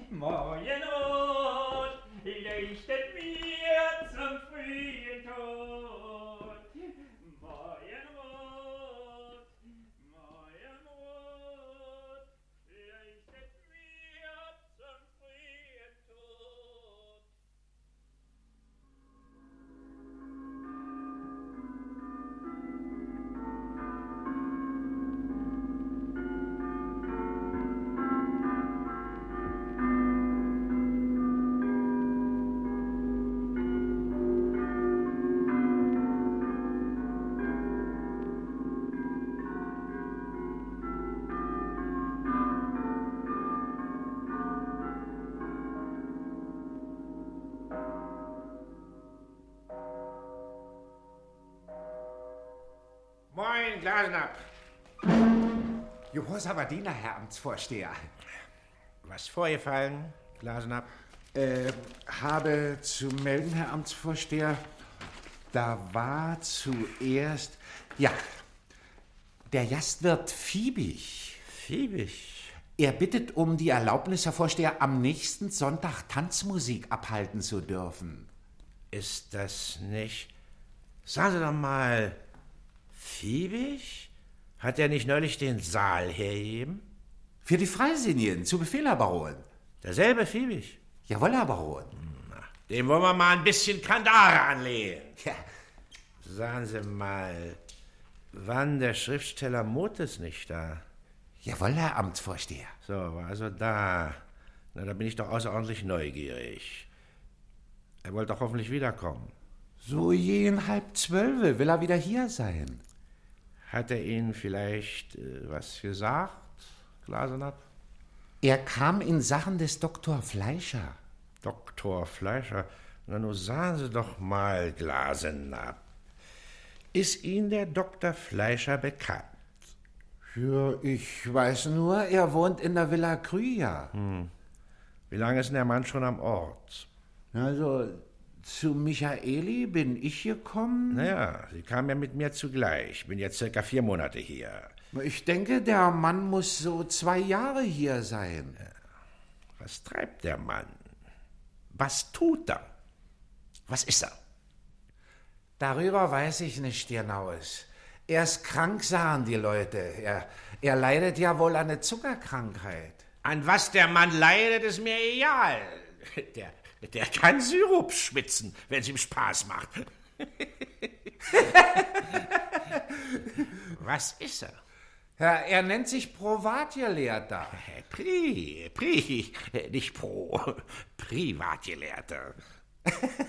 Morgenrot, leuchtet mir zum frühen Tod. Gehorsamer Diener, Herr Amtsvorsteher. Was vorgefallen, Glasenapp? Äh, habe zu melden, Herr Amtsvorsteher, da war zuerst, ja, der Gastwirt Fiebig. Fiebig? Er bittet um die Erlaubnis, Herr Vorsteher, am nächsten Sonntag Tanzmusik abhalten zu dürfen. Ist das nicht... Sagen Sie doch mal, Fiebig? Hat er nicht neulich den Saal hergeben? Für die Freisinnigen, zu Befehl, Herr Baron. Derselbe Fiebig? Jawohl, Herr Baron. Dem wollen wir mal ein bisschen Kandare anlegen. Ja, Sagen Sie mal, wann der Schriftsteller Motes nicht da? jawohl, Herr Amtsvorsteher. So, war also da. Na, da bin ich doch außerordentlich neugierig. Er wollte doch hoffentlich wiederkommen. So jeden halb zwölfe will er wieder hier sein. Hat er Ihnen vielleicht äh, was gesagt, Glasenapp? Er kam in Sachen des Dr. Fleischer. Doktor Fleischer, na nun sagen Sie doch mal, Glasenapp. Ist Ihnen der Dr. Fleischer bekannt? Ja, ich weiß nur, er wohnt in der Villa Krüger. Wie lange ist denn der Mann schon am Ort? Also, zu Michaeli bin ich gekommen. Naja, Sie kamen ja mit mir zugleich. Bin jetzt circa vier Monate hier. Ich denke, der Mann muss so zwei Jahre hier sein. Was treibt der Mann? Was tut er? Was ist er? Darüber weiß ich nicht genaues. Er ist krank, sagen die Leute. Er, er leidet ja wohl an einer Zuckerkrankheit. An was der Mann leidet, ist mir egal. Der, der kann Sirup schwitzen, wenn es ihm Spaß macht. was ist er? Er, er nennt sich Provatgelehrter. Pri, Pri, nicht Pro, Privatgelehrter.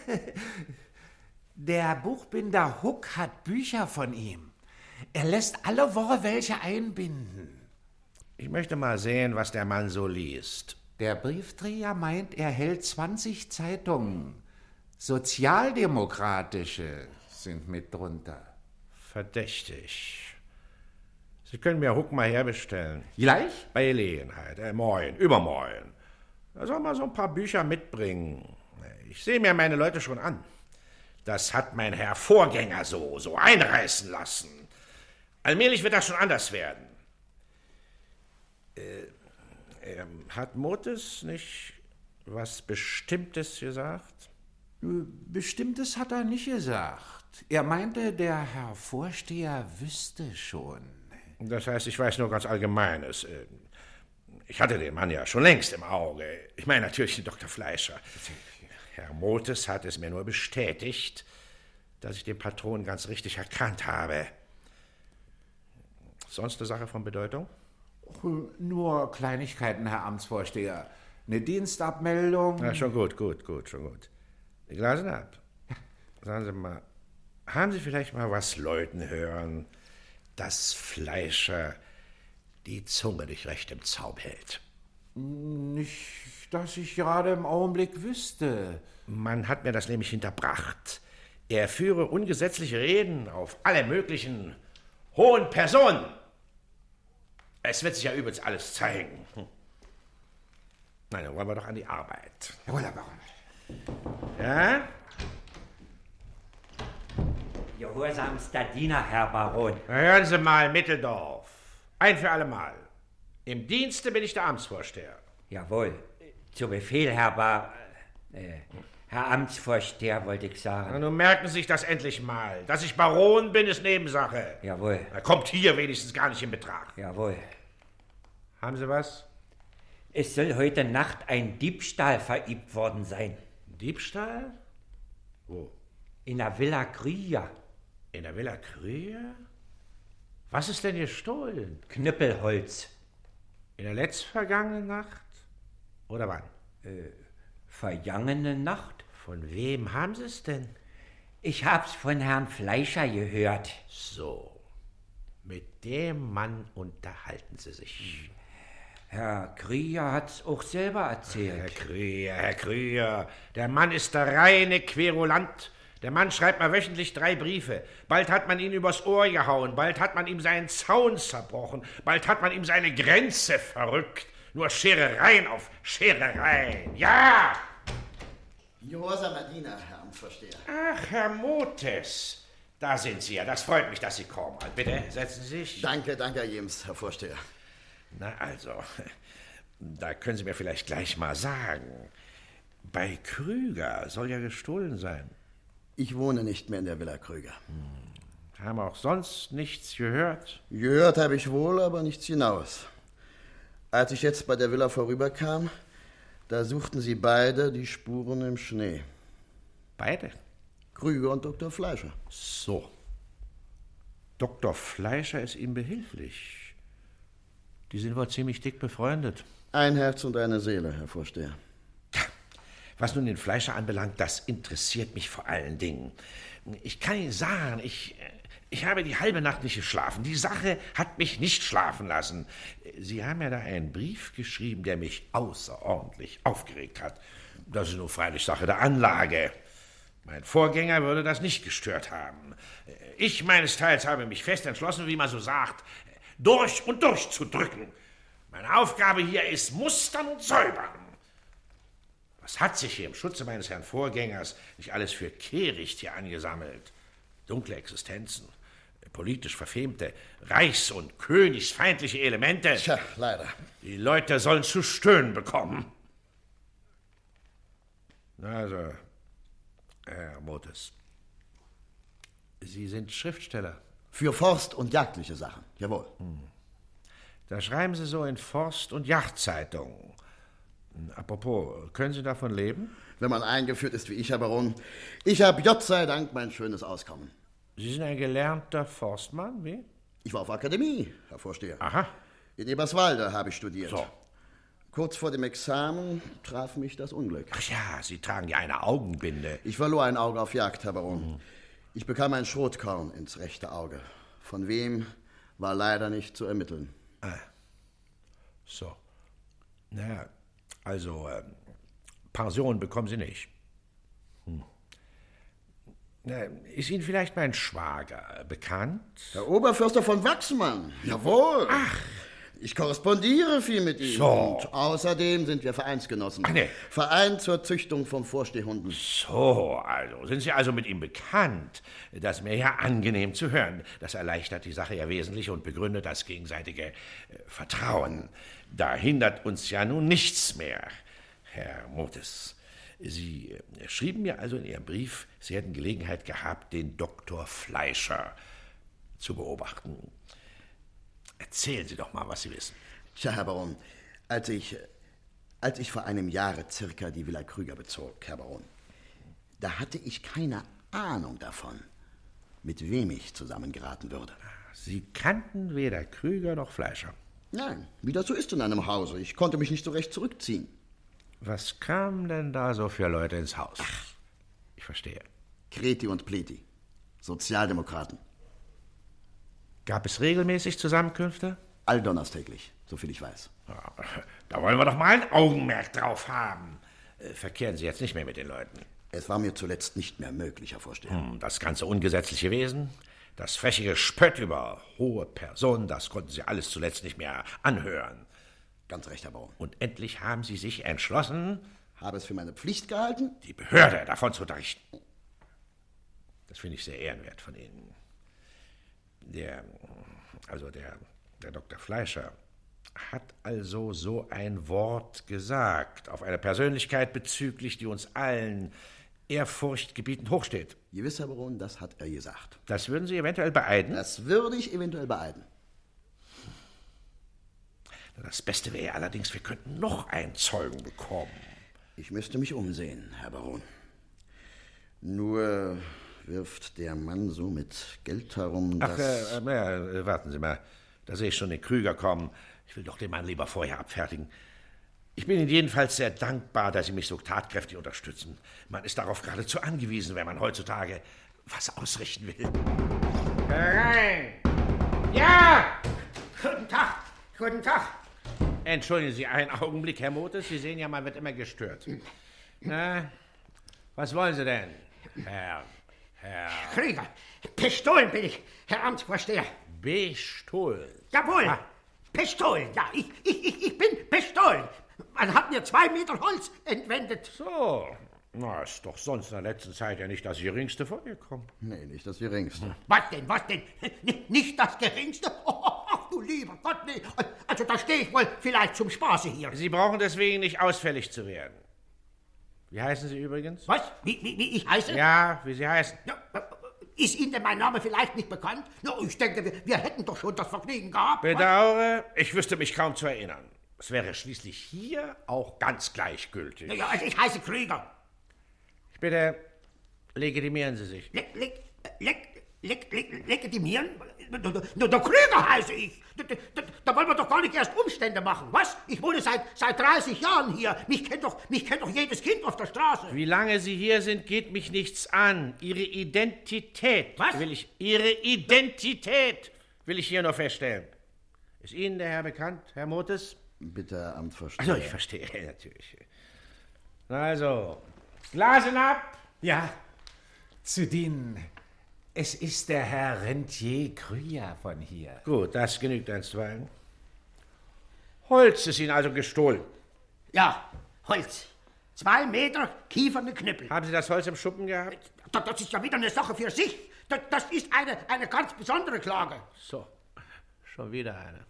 Der Buchbinder Huck hat Bücher von ihm. Er lässt alle Woche welche einbinden. Ich möchte mal sehen, was der Mann so liest. Der Briefträger meint, er hält 20 Zeitungen. Sozialdemokratische sind mit drunter. Verdächtig. Sie können mir Huck mal herbestellen. Gleich? Bei Gelegenheit. Äh, morgen, übermorgen. Er soll mal so ein paar Bücher mitbringen. Ich sehe mir meine Leute schon an. Das hat mein Herr Vorgänger so, so einreißen lassen. Allmählich wird das schon anders werden. Äh, ähm, hat Motes nicht was Bestimmtes gesagt? Bestimmtes hat er nicht gesagt. Er meinte, der Herr Vorsteher wüsste schon. Das heißt, ich weiß nur ganz Allgemeines. Äh, Ich hatte den Mann ja schon längst im Auge. Ich meine natürlich den Dr. Fleischer. Herr Motes hat es mir nur bestätigt, dass ich den Patron ganz richtig erkannt habe. Sonst eine Sache von Bedeutung? Nur Kleinigkeiten, Herr Amtsvorsteher. Eine Dienstabmeldung. Ja, schon gut, gut, gut, schon gut. Die Glasen ab. Sagen Sie mal, haben Sie vielleicht mal was Leuten hören, dass Fleischer die Zunge nicht recht im Zaum hält? Nicht, dass ich gerade im Augenblick wüsste. Man hat mir das nämlich hinterbracht. Er führe ungesetzliche Reden auf alle möglichen hohen Personen. Es wird sich ja übrigens alles zeigen. Hm. Nein, dann wollen wir doch an die Arbeit. Jawohl, Herr Baron. Ja? Gehorsamster Diener, Herr Baron. Hören Sie mal, Mitteldorf. Ein für alle Mal. Im Dienste bin ich der Amtsvorsteher. Jawohl. Zu Befehl, Herr Bar... Äh, Herr Amtsvorsteher, wollte ich Na, sagen. nun merken Sie sich das endlich mal. Dass ich Baron bin, ist Nebensache. Jawohl, Da kommt hier wenigstens gar nicht in Betracht. jawohl. Haben Sie was? Es soll heute Nacht ein Diebstahl verübt worden sein. Diebstahl? Wo? In der Villa Krüger. In der Villa Krüger? Was ist denn gestohlen? Knüppelholz. In der letztvergangenen Nacht? Oder wann? Vergangene Nacht? Von wem haben Sie es denn? Ich hab's von Herrn Fleischer gehört. So. Mit dem Mann unterhalten Sie sich. Herr Krüger hat's auch selber Herr erzählt. Krüger, Herr Krüger, der Mann ist der reine Querulant. Der Mann schreibt mal wöchentlich drei Briefe. Bald hat man ihn übers Ohr gehauen, bald hat man ihm seinen Zaun zerbrochen, bald hat man ihm seine Grenze verrückt. Nur Scherereien auf Scherereien. Ja! Gehorsamer Diener, Herr Amtsvorsteher. Ach, Herr Motes, da sind Sie ja. Das freut mich, dass Sie kommen. Bitte, setzen Sie sich. Danke, danke, Herr Jems, Herr Vorsteher. Na also, da können Sie mir vielleicht gleich mal sagen. Bei Krüger soll ja gestohlen sein. Ich wohne nicht mehr in der Villa Krüger. Haben auch sonst nichts gehört? Gehört habe ich wohl, aber nichts hinaus. Als ich jetzt bei der Villa vorüberkam, da suchten sie beide die Spuren im Schnee. Beide? Krüger und Dr. Fleischer. So. Dr. Fleischer ist ihm behilflich. Die sind wohl ziemlich dick befreundet. Ein Herz und eine Seele, Herr Vorsteher. Was nun den Fleischer anbelangt, das interessiert mich vor allen Dingen. Ich kann Ihnen sagen, ich, ich habe die halbe Nacht nicht geschlafen. Die Sache hat mich nicht schlafen lassen. Sie haben ja da einen Brief geschrieben, der mich außerordentlich aufgeregt hat. Das ist nur freilich Sache der Anlage. Mein Vorgänger würde das nicht gestört haben. Ich meines Teils habe mich fest entschlossen, wie man so sagt, durch und durch zu drücken. Meine Aufgabe hier ist mustern und säubern. Was hat sich hier im Schutze meines Herrn Vorgängers nicht alles für Kehricht hier angesammelt? Dunkle Existenzen, politisch verfemte, reichs- und königsfeindliche Elemente. Tja, leider. Die Leute sollen zu stöhnen bekommen. Also, Herr Motes, Sie sind Schriftsteller. Für Forst- und jagdliche Sachen, jawohl. Da schreiben Sie so in Forst- und Jagdzeitungen. Apropos, können Sie davon leben? Wenn man eingeführt ist wie ich, Herr Baron. Ich habe Gott sei Dank mein schönes Auskommen. Sie sind ein gelernter Forstmann, wie? Ich war auf Akademie, Herr Vorsteher. Aha. In Eberswalde habe ich studiert. So. Kurz vor dem Examen traf mich das Unglück. Ach ja, Sie tragen ja eine Augenbinde. Ich verlor ein Auge auf Jagd, Herr Baron. Ich bekam ein Schrotkorn ins rechte Auge. Von wem war leider nicht zu ermitteln. So. Na, also, ähm, Pension bekommen Sie nicht. Na, ist Ihnen vielleicht mein Schwager bekannt? Der Oberförster von Wachsmann. Jawohl. Ach. Ich korrespondiere viel mit ihm. So. Und außerdem sind wir Vereinsgenossen. Ach, nee. Verein zur Züchtung von Vorstehhunden. So, also, sind Sie also mit ihm bekannt? Das ist mir ja angenehm zu hören. Das erleichtert die Sache ja wesentlich und begründet das gegenseitige äh, Vertrauen. Da hindert uns ja nun nichts mehr, Herr Motes. Sie äh, schrieben mir also in Ihrem Brief, Sie hätten Gelegenheit gehabt, den Dr. Fleischer zu beobachten. Erzählen Sie doch mal, was Sie wissen. Tja, Herr Baron, als ich, als ich vor einem Jahre circa die Villa Krüger bezog, Herr Baron, da hatte ich keine Ahnung davon, mit wem ich zusammengeraten würde. Sie kannten weder Krüger noch Fleischer. Nein, wie das so ist in einem Hause. Ich konnte mich nicht so recht zurückziehen. Was kamen denn da so für Leute ins Haus? Ich verstehe. Kreti und Pleti. Sozialdemokraten. Gab es regelmäßig Zusammenkünfte? Alldonnerstäglich, soviel ich weiß. Ja, da wollen wir doch mal ein Augenmerk drauf haben. Äh, Verkehren Sie jetzt nicht mehr mit den Leuten. Es war mir zuletzt nicht mehr möglich, Herr Vorsteher. Hm, Das ganze ungesetzliche Wesen, das freche Gespött über hohe Personen, das konnten Sie alles zuletzt nicht mehr anhören. Ganz recht, Herr Baron. Und endlich haben Sie sich entschlossen, Habe es für meine Pflicht gehalten? die Behörde davon zu unterrichten. Das finde ich sehr ehrenwert von Ihnen. Der, also der, der Dr. Fleischer hat also so ein Wort gesagt auf eine Persönlichkeit bezüglich, die uns allen ehrfurchtgebietend hochsteht. Gewiss, Herr Baron, das hat er gesagt. Das würden Sie eventuell beeiden? Das würde ich eventuell beeiden. Das Beste wäre allerdings, wir könnten noch einen Zeugen bekommen. Ich müsste mich umsehen, Herr Baron. Nur wirft der Mann so mit Geld herum, Ach, dass... äh, äh, äh, warten Sie mal. Da sehe ich schon den Krüger kommen. Ich will doch den Mann lieber vorher abfertigen. Ich bin Ihnen jedenfalls sehr dankbar, dass Sie mich so tatkräftig unterstützen. Man ist darauf geradezu angewiesen, wenn man heutzutage was ausrichten will. Herein! Ja! Guten Tag! Guten Tag! Entschuldigen Sie einen Augenblick, Herr Motes. Sie sehen ja, man wird immer gestört. Na, was wollen Sie denn, Herr... Herr... Krieger, Pistolen bin ich, Herr Amtsvorsteher. Bestohlen. Jawohl, Ah. Pistolen, ja, ich, ich, ich, ich bin Pistolen. Man hat mir zwei Meter Holz entwendet. So, na, ist doch sonst in der letzten Zeit ja nicht das Geringste vorgekommen. Nee, nicht das Geringste. Was denn, was denn? N- Nicht das Geringste? Oh, du lieber Gott, nee. Also da stehe ich wohl vielleicht zum Spaße hier. Sie brauchen deswegen nicht ausfällig zu werden. Wie heißen Sie übrigens? Was? Wie, wie, wie ich heiße? Ja, wie Sie heißen. Ja, äh, Ist Ihnen denn mein Name vielleicht nicht bekannt? Na, ich denke, wir, wir hätten doch schon das Vergnügen gehabt. Bedauere, ich wüsste mich kaum zu erinnern. Es wäre schließlich hier auch ganz gleichgültig. Ja, also ich heiße Krüger. Ich bitte, legitimieren Sie sich. Leg, leg, leg, leg, leg, legitimieren? Der, der, der Krüger heiße ich. Da, da, da- da wollen wir doch gar nicht erst Umstände machen, was? Ich wohne seit, seit 30 Jahren hier. Mich kennt, doch, mich kennt doch jedes Kind auf der Straße. Wie lange Sie hier sind, geht mich nichts an. Ihre Identität Was? will ich. Ihre Identität will ich hier nur feststellen. Ist Ihnen der Herr bekannt, Herr Motes? Bitte, Herr Amtsvorsteher. Also, ich verstehe natürlich. Also, Glasen ab! Ja, zu dienen. Es ist der Herr Rentier Krüger von hier. Gut, das genügt einstweilen. Holz ist Ihnen also gestohlen. Ja, Holz. Zwei Meter kieferne Knüppel. Haben Sie das Holz im Schuppen gehabt? Da- Das ist ja wieder eine Sache für sich. Das, das ist eine, eine ganz besondere Klage. So, schon wieder eine.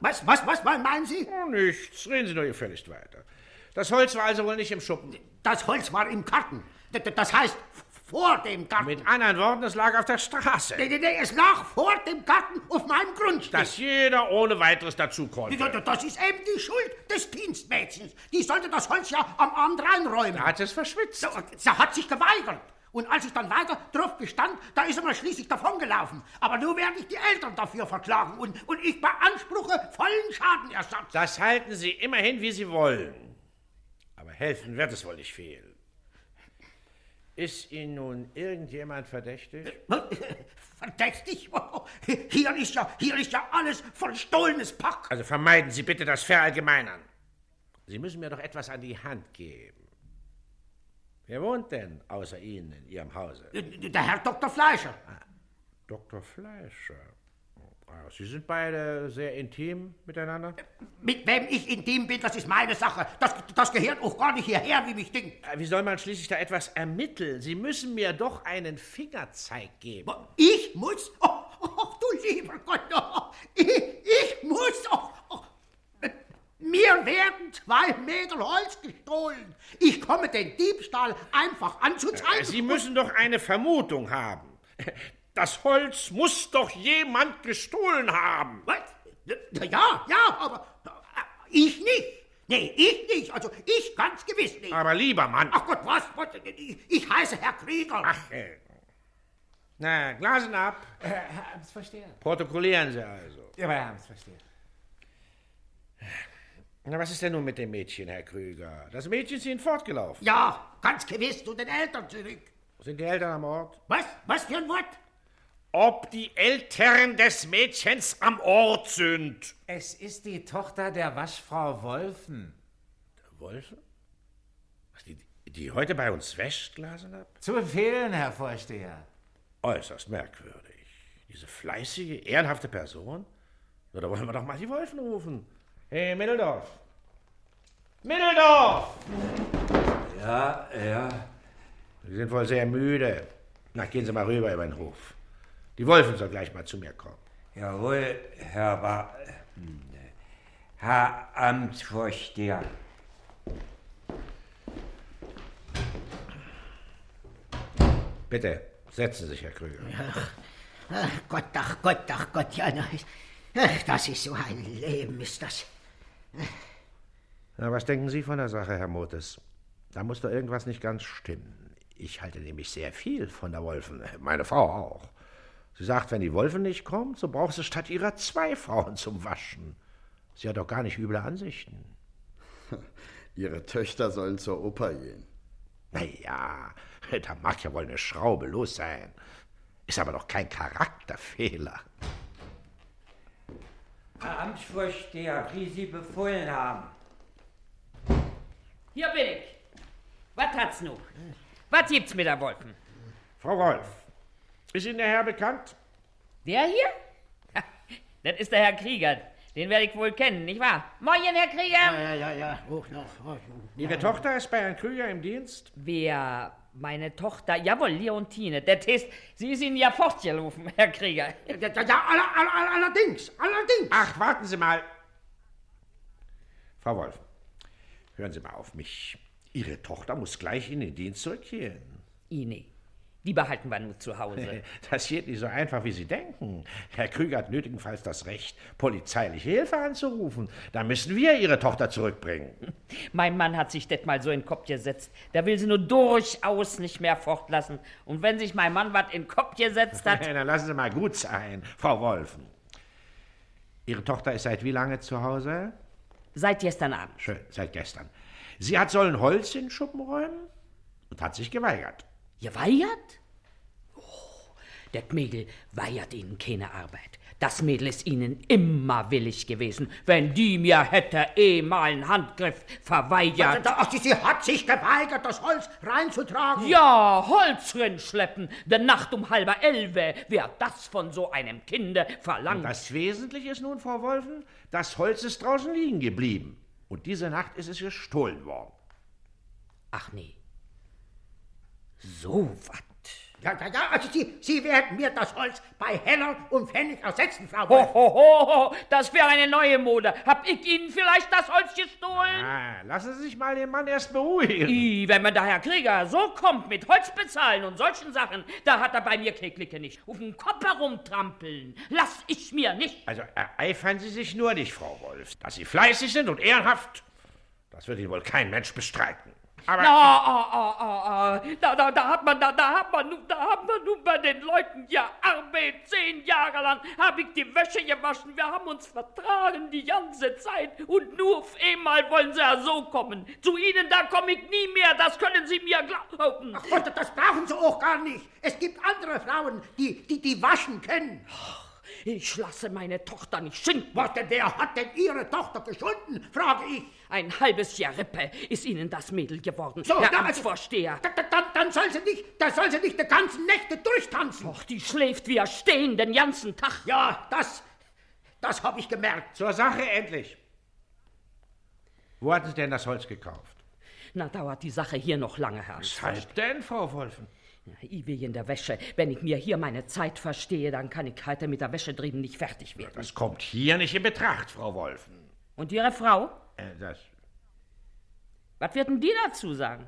Was, was, was meinen Sie? Oh, nichts. Reden Sie nur gefälligst weiter. Das Holz war also wohl nicht im Schuppen. Das Holz war im d- Das heißt, vor dem Garten. Mit anderen Worten, es lag auf der Straße. Nee, nee, nee, es lag vor dem Garten auf meinem Grundstück. Dass jeder ohne weiteres dazu konnte. Das ist eben die Schuld des Dienstmädchens. Die sollte das Holz ja am Abend reinräumen. Da hat es verschwitzt. Sie hat sich geweigert. Und als ich dann weiter drauf bestand, da ist er mal schließlich davongelaufen. Aber nun werde ich die Eltern dafür verklagen und, und ich beanspruche vollen Schadenersatz. Das halten Sie immerhin, wie Sie wollen. Aber helfen wird es wohl nicht viel. Ist Ihnen nun irgendjemand verdächtig? Verdächtig? Hier ist ja, hier ist ja alles verstohlenes Pack. Also vermeiden Sie bitte das Verallgemeinern. Sie müssen mir doch etwas an die Hand geben. Wer wohnt denn außer Ihnen in Ihrem Hause? Der Herr Dr. Fleischer. Dr. Fleischer. Ah, Sie sind beide sehr intim miteinander? Mit wem ich intim bin, das ist meine Sache. Das, das gehört auch gar nicht hierher, wie mich ding. Wie soll man schließlich da etwas ermitteln? Sie müssen mir doch einen Fingerzeig geben. Ich muss? Oh, oh, du lieber Gott, oh, ich, ich muss? Oh, oh. Mir werden zwei Meter Holz gestohlen. Ich komme den Diebstahl einfach anzuzeigen. Sie müssen doch eine Vermutung haben. Das Holz muss doch jemand gestohlen haben. Was? Ja, ja, aber äh, ich nicht. Nee, ich nicht. Also ich ganz gewiss nicht. Aber lieber Mann. Ach Gott, was? was? Ich, ich heiße Herr Krieger. Ach, äh. Na, Glasen ab. Äh, Herr Amtsvorsteher. Protokollieren Sie also. Ja, aber Herr Amtsvorsteher. Na, was ist denn nun mit dem Mädchen, Herr Krüger? Das Mädchen ist Ihnen fortgelaufen. Ja, ganz gewiss zu den Eltern zurück. Sind die Eltern am Ort? Was? Was für ein Wort? Ob die Eltern des Mädchens am Ort sind. Es ist die Tochter der Waschfrau Wolfen. Wolfen? Was, Die, die heute bei uns wäscht, Glasen ab? Zu befehlen, Herr Vorsteher. Äußerst merkwürdig. Diese fleißige, ehrenhafte Person? Na, da wollen wir doch mal die Wolfen rufen. Hey, Mitteldorf! Mitteldorf! Ja, ja. Sie sind wohl sehr müde. Na, gehen Sie mal rüber über den Hof. Die Wolfen soll gleich mal zu mir kommen. Jawohl, Herr Ba... Herr Amtsvorsteher. Bitte, setzen Sie sich, Herr Krüger. Ach Gott, ach Gott, ach Gott, ja, ach, das ist so ein Leben, ist das. Na, was denken Sie von der Sache, Herr Motes? Da muss doch irgendwas nicht ganz stimmen. Ich halte nämlich sehr viel von der Wolfen, meine Frau auch. Sie sagt, wenn die Wolfen nicht kommt, so braucht sie statt ihrer zwei Frauen zum Waschen. Sie hat doch gar nicht üble Ansichten. Ihre Töchter sollen zur Oper gehen. Na ja, da mag ja wohl eine Schraube los sein. Ist aber doch kein Charakterfehler. Herr Amtsvorsteher, wie Sie befohlen haben. Hier bin ich. Was hat's nu? Was gibt's mit der Wolfen? Frau Wolf, ist Ihnen der Herr bekannt? Der hier? Das ist der Herr Krieger. Den werde ich wohl kennen, nicht wahr? Moin, Herr Krieger! Ja, ja, ja, hoch noch. hoch. Ihre Tochter ist bei Herrn Krüger im Dienst? Wer? Meine Tochter? Jawohl, Leontine. Der Test, sie ist Ihnen ja fortgelaufen, Herr Krieger. Ja, ja, ja aller, aller, allerdings, allerdings. Ach, warten Sie mal. Frau Wolf, hören Sie mal auf mich. Ihre Tochter muss gleich in den Dienst zurückkehren. Ine, die behalten wir nur zu Hause. Das geht nicht so einfach, wie Sie denken. Herr Krüger hat nötigenfalls das Recht, polizeiliche Hilfe anzurufen. Da müssen wir Ihre Tochter zurückbringen. Mein Mann hat sich das mal so in den Kopf gesetzt. Der will sie nur durchaus nicht mehr fortlassen. Und wenn sich mein Mann was in den Kopf gesetzt hat. Dann lassen Sie mal gut sein, Frau Wolfen. Ihre Tochter ist seit wie lange zu Hause? Seit gestern Abend. Schön, seit gestern. Sie hat sollen Holz in den Schuppen räumen und hat sich geweigert. Geweigert? Oh, das Mädel weigert ihnen keine Arbeit. Das Mädel ist ihnen immer willig gewesen. Wenn die mir hätte eh mal einen Handgriff verweigert. Ach, sie, sie hat sich geweigert, das Holz reinzutragen. Ja, Holz schleppen, denn Nacht um halber Elfe, wer das von so einem Kinde verlangt. Und das Wesentliche ist nun, Frau Wolfen, das Holz ist draußen liegen geblieben. Und diese Nacht ist es gestohlen worden. Ach nee. So was. Ja, ja, ja, also Sie, Sie werden mir das Holz bei Heller und Pfennig ersetzen, Frau Wolf. ho, ho, ho, das wäre eine neue Mode. Hab ich Ihnen vielleicht das Holz gestohlen? Ah, lassen Sie sich mal den Mann erst beruhigen. I, wenn man der Herr Krieger so kommt mit Holz bezahlen und solchen Sachen, da hat er bei mir Keklicke nicht. Auf den Kopf herumtrampeln, lass ich mir nicht. Also ereifern Sie sich nur nicht, Frau Wolf. Dass Sie fleißig sind und ehrenhaft, das wird Ihnen wohl kein Mensch bestreiten. Aber Na, ah, ah, ah. Da, da, da hat man, da, da hat man, nun- da haben wir nun bei den Leuten ja Arbeit. Zehn Jahre lang habe ich die Wäsche gewaschen. Wir haben uns vertragen die ganze Zeit. Und nur auf einmal wollen sie ja so kommen. Zu Ihnen, da komme ich nie mehr. Das können Sie mir glauben. Ach Gott, das brauchen Sie auch gar nicht. Es gibt andere Frauen, die, die, die waschen können. Ich lasse meine Tochter nicht denn, wer hat denn Ihre Tochter geschunden, frage ich. Ein halbes Jahr Rippe ist Ihnen das Mädel geworden, So, Herr da- Amtsvorsteher. Da, da, dann, dann soll sie nicht, da soll sie nicht die ganzen Nächte durchtanzen. Doch, die schläft wie er stehen den ganzen Tag. Ja, das, das habe ich gemerkt. zur Sache endlich. Wo hatten Sie denn das Holz gekauft? Na, dauert die Sache hier noch lange, Herr Weshalb denn, Frau Wolfen? Ja, ich will in der Wäsche. Wenn ich mir hier meine Zeit verstehe, dann kann ich heute mit der Wäsche drüben nicht fertig werden. Das kommt hier nicht in Betracht, Frau Wolfen. Und Ihre Frau? Äh, das. Was wird denn die dazu sagen?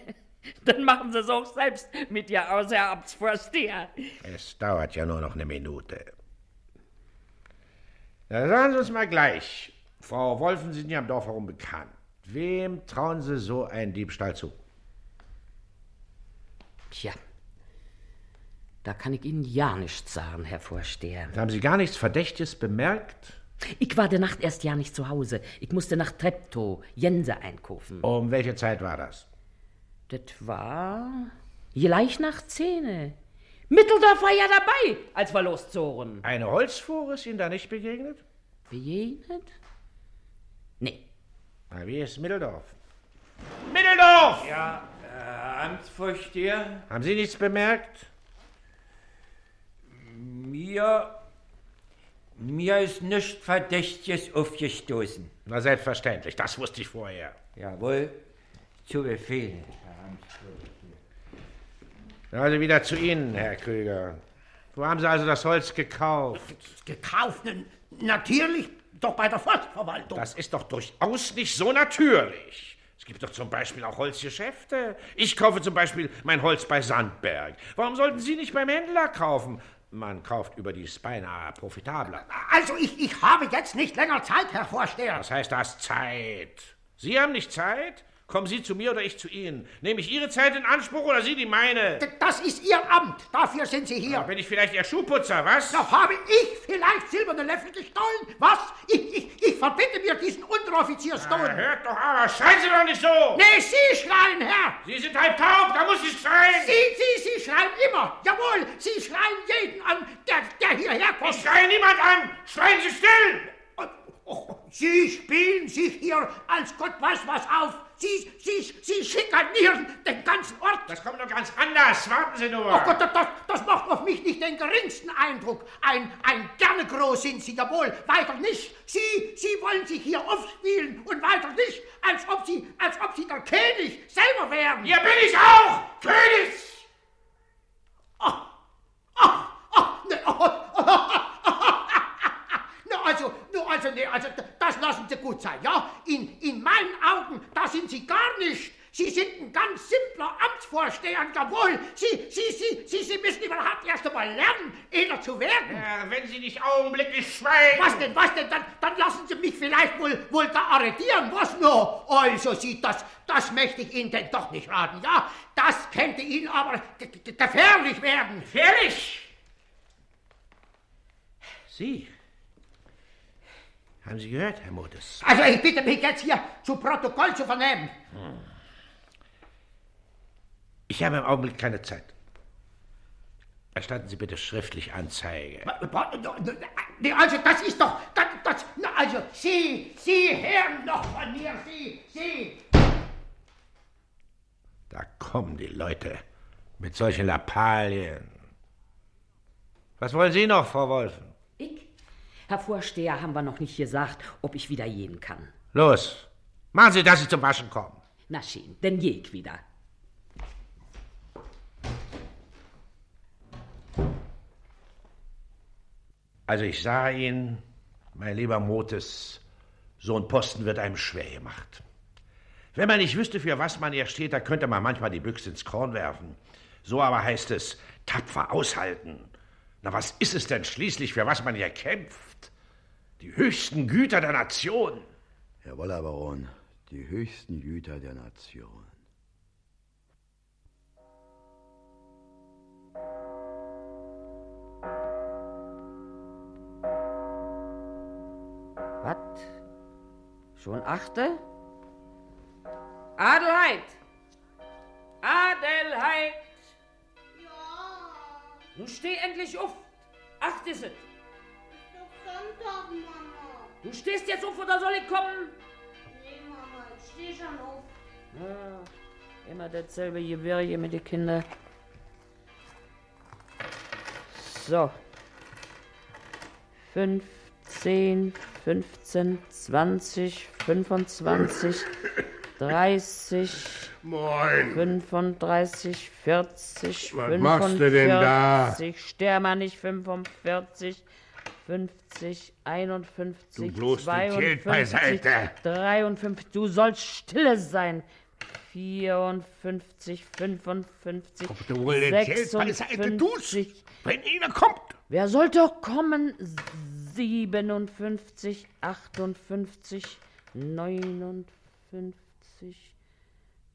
dann machen Sie es auch selbst mit Ihr aus, Herr Amtsvorsteher. Es dauert ja nur noch eine Minute. Na, sagen Sie uns mal gleich. Frau Wolfen Sie sind ja im Dorf herum bekannt. Wem trauen Sie so einen Diebstahl zu? Tja, da kann ich Ihnen ja nichts sagen, Herr Vorsteher. Haben Sie gar nichts Verdächtiges bemerkt? Ich war der Nacht erst ja nicht zu Hause. Ich musste nach Treptow, Jense einkaufen. Um welche Zeit war das? Das war gleich nach Zähne. Mitteldorf war ja dabei, als wir loszogen. Eine Holzfuhr ist Ihnen da nicht begegnet? Begegnet? Nee. Na, wie ist Mitteldorf? Mitteldorf! Ja, Amtsvorsteher, Haben Sie nichts bemerkt? mir. Mir ist nichts Verdächtiges aufgestoßen. Na, selbstverständlich, das wusste ich vorher. Jawohl, zu Befehl. Also wieder zu Ihnen, Herr Krüger. Wo haben Sie also das Holz gekauft? Gekauft? Natürlich doch bei der Forstverwaltung. Das ist doch durchaus nicht so natürlich. Es gibt doch zum Beispiel auch Holzgeschäfte. Ich kaufe zum Beispiel mein Holz bei Sandberg. Warum sollten Sie nicht beim Händler kaufen? Man kauft überdies beinahe profitabler. Also ich, ich habe jetzt nicht länger Zeit, Herr Vorsteher. Das heißt, das Zeit. Sie haben nicht Zeit? Kommen Sie zu mir oder ich zu Ihnen? Nehme ich Ihre Zeit in Anspruch oder Sie die meine? D- Das ist Ihr Amt. Dafür sind Sie hier. Da bin ich vielleicht Ihr Schuhputzer, was? Da habe ich vielleicht silberne Löffel gestohlen? Was? Ich, ich, ich verbitte mir diesen Unteroffizierstohlen. Na, hört doch aber, schreien Sie doch nicht so! Nee, Sie schreien, Herr! Sie sind halb taub, da muss ich schreien! Sie, Sie, Sie schreien immer! Jawohl, Sie schreien jeden an, der, der hierher kommt! Ich schreie niemand an! Schreien Sie still! Oh, Sie spielen sich hier als Gott weiß was auf! Sie, Sie, Sie schikanieren den ganzen Ort! Das kommt doch ganz anders, warten Sie nur! Oh Gott, das, das, macht auf mich nicht den geringsten Eindruck. Ein, ein Gernegroß sind Sie jawohl, weiter nicht. Sie, Sie wollen sich hier aufspielen und weiter nicht, als ob Sie, als ob Sie der König selber wären. Hier bin ich auch! König! Ne, oh, Na, also, nur also, nee, also, das lassen Sie gut sein, ja? In, in meinen Augen, da sind Sie gar nicht. Sie sind ein ganz simpler Amtsvorsteher, jawohl. Sie, Sie, Sie, Sie, Sie müssen überhaupt erst einmal lernen, einer zu werden. Ja, wenn Sie nicht augenblicklich schweigen! Was denn, was denn? Dann, dann lassen Sie mich vielleicht wohl, wohl da arretieren, was nur? Also sieht das, das möchte ich Ihnen denn doch nicht raten, ja? Das könnte Ihnen aber gefährlich werden. Gefährlich? Sie? Haben Sie gehört, Herr Modes? Also ich bitte mich jetzt hier zu Protokoll zu vernehmen. Ich habe im Augenblick keine Zeit. Erstatten Sie bitte schriftlich Anzeige. Also das ist doch, das, das, also Sie, Sie hören doch von mir, Sie, Sie. Da kommen die Leute mit solchen Lappalien. Was wollen Sie noch, Frau Wolfen? Herr Vorsteher, haben wir noch nicht gesagt, ob ich wieder gehen kann. Los, machen Sie, dass Sie zum Waschen kommen. Na schön, denn geh ich wieder. Also ich sah Ihnen, mein lieber Motes, so ein Posten wird einem schwer gemacht. Wenn man nicht wüsste, für was man hier steht, da könnte man manchmal die Büchse ins Korn werfen. So aber heißt es, tapfer aushalten. Na, was ist es denn schließlich, für was man hier kämpft? Die höchsten Güter der Nation. Jawohl, Herr Baron, die höchsten Güter der Nation. Was? Schon achte? Adelheid! Adelheid! Ja, Nun steh endlich auf! Acht ist es! Sonntag, Mama. Du stehst jetzt auf oder soll ich kommen? Nee, Mama, ich steh schon auf. Ja, immer dasselbe Gewirr hier mit den Kindern. So. Fünf, zehn, 15, 20, 25, 30. Moin. 35, 40, Was machst du denn da? 45, Sterber nicht 45, 50, 51, Du bloß die 52, Geld beiseite. 53, du sollst stille sein. 54, 55, Ob du wohl das Geld beiseite tust, 56. wenn einer kommt. Wer soll doch kommen? 57, 58, 59,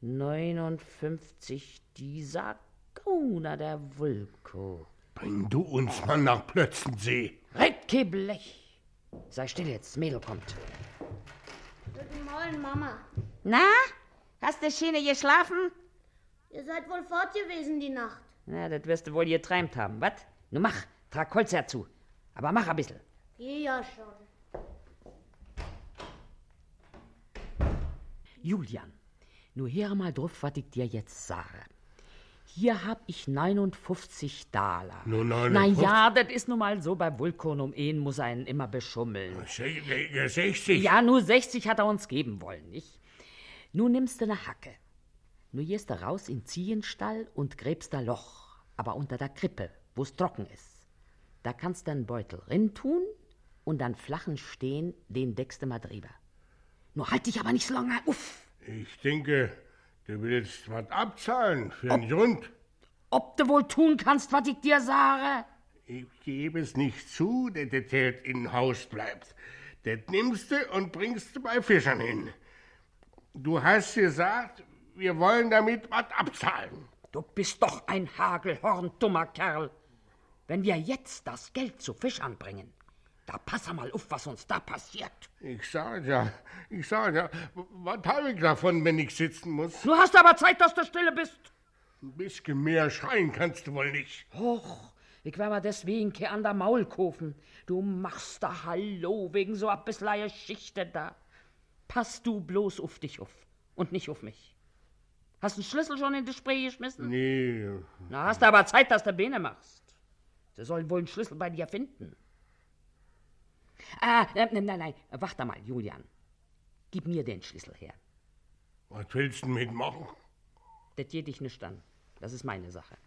59, dieser Gauner der Vulko. Bring du uns mal nach Plötzensee. Recke Blech! Sei still jetzt, Mädel kommt. Guten Morgen, Mama. Na, hast du Schiene geschlafen? Ihr seid wohl fort gewesen die Nacht. Na, das wirst du wohl geträumt haben, wat? Nun mach, trag Holz herzu. Aber mach ein bisschen. Geh ja schon. Julian, nur hör mal drauf, was ich dir jetzt sage. Hier hab ich 59 Daler. Nur Na 59? ja, das ist nun mal so, bei Vulkan um ihn muss einen immer beschummeln. Se- 60? Ja, nur 60 hat er uns geben wollen, nicht? Nun nimmst du ne Hacke. Nur gehst du raus in Ziehenstall und gräbst da Loch, aber unter der Krippe, wo's trocken ist. Da kannst du einen Beutel rin tun und dann flachen Stehen, den deckst du mal drüber. Nur halt dich aber nicht so lange, uff. Ich denke, du willst was abzahlen für einen Grund. Ob du wohl tun kannst, was ich dir sage? Ich gebe es nicht zu, dass das Geld in Haus bleibt. Das nimmst du und bringst du bei Fischern hin. Du hast gesagt, wir wollen damit was abzahlen. Du bist doch ein Hagelhorn, dummer Kerl. Wenn wir jetzt das Geld zu Fischern bringen, da pass mal auf, was uns da passiert. Ich sag ja, ich sag ja, was habe ich davon, wenn ich sitzen muss? Du hast aber Zeit, dass du stille bist. Ein bisschen mehr schreien kannst du wohl nicht. Och, ich wär mal deswegen ke an der Maul kaufen. Du machst da Hallo wegen so a bissleie Geschichte da. Pass du bloß auf dich auf und nicht auf mich. Hast du den Schlüssel schon in die Spree geschmissen? Nee, Na, hast du aber Zeit, dass du Bene machst. Sie sollen wohl einen Schlüssel bei dir finden. Ah, äh, nein, nein, nein, warte mal, Julian. Gib mir den Schlüssel her. was willst du mitmachen? Das geht dich nicht an. Das ist meine Sache.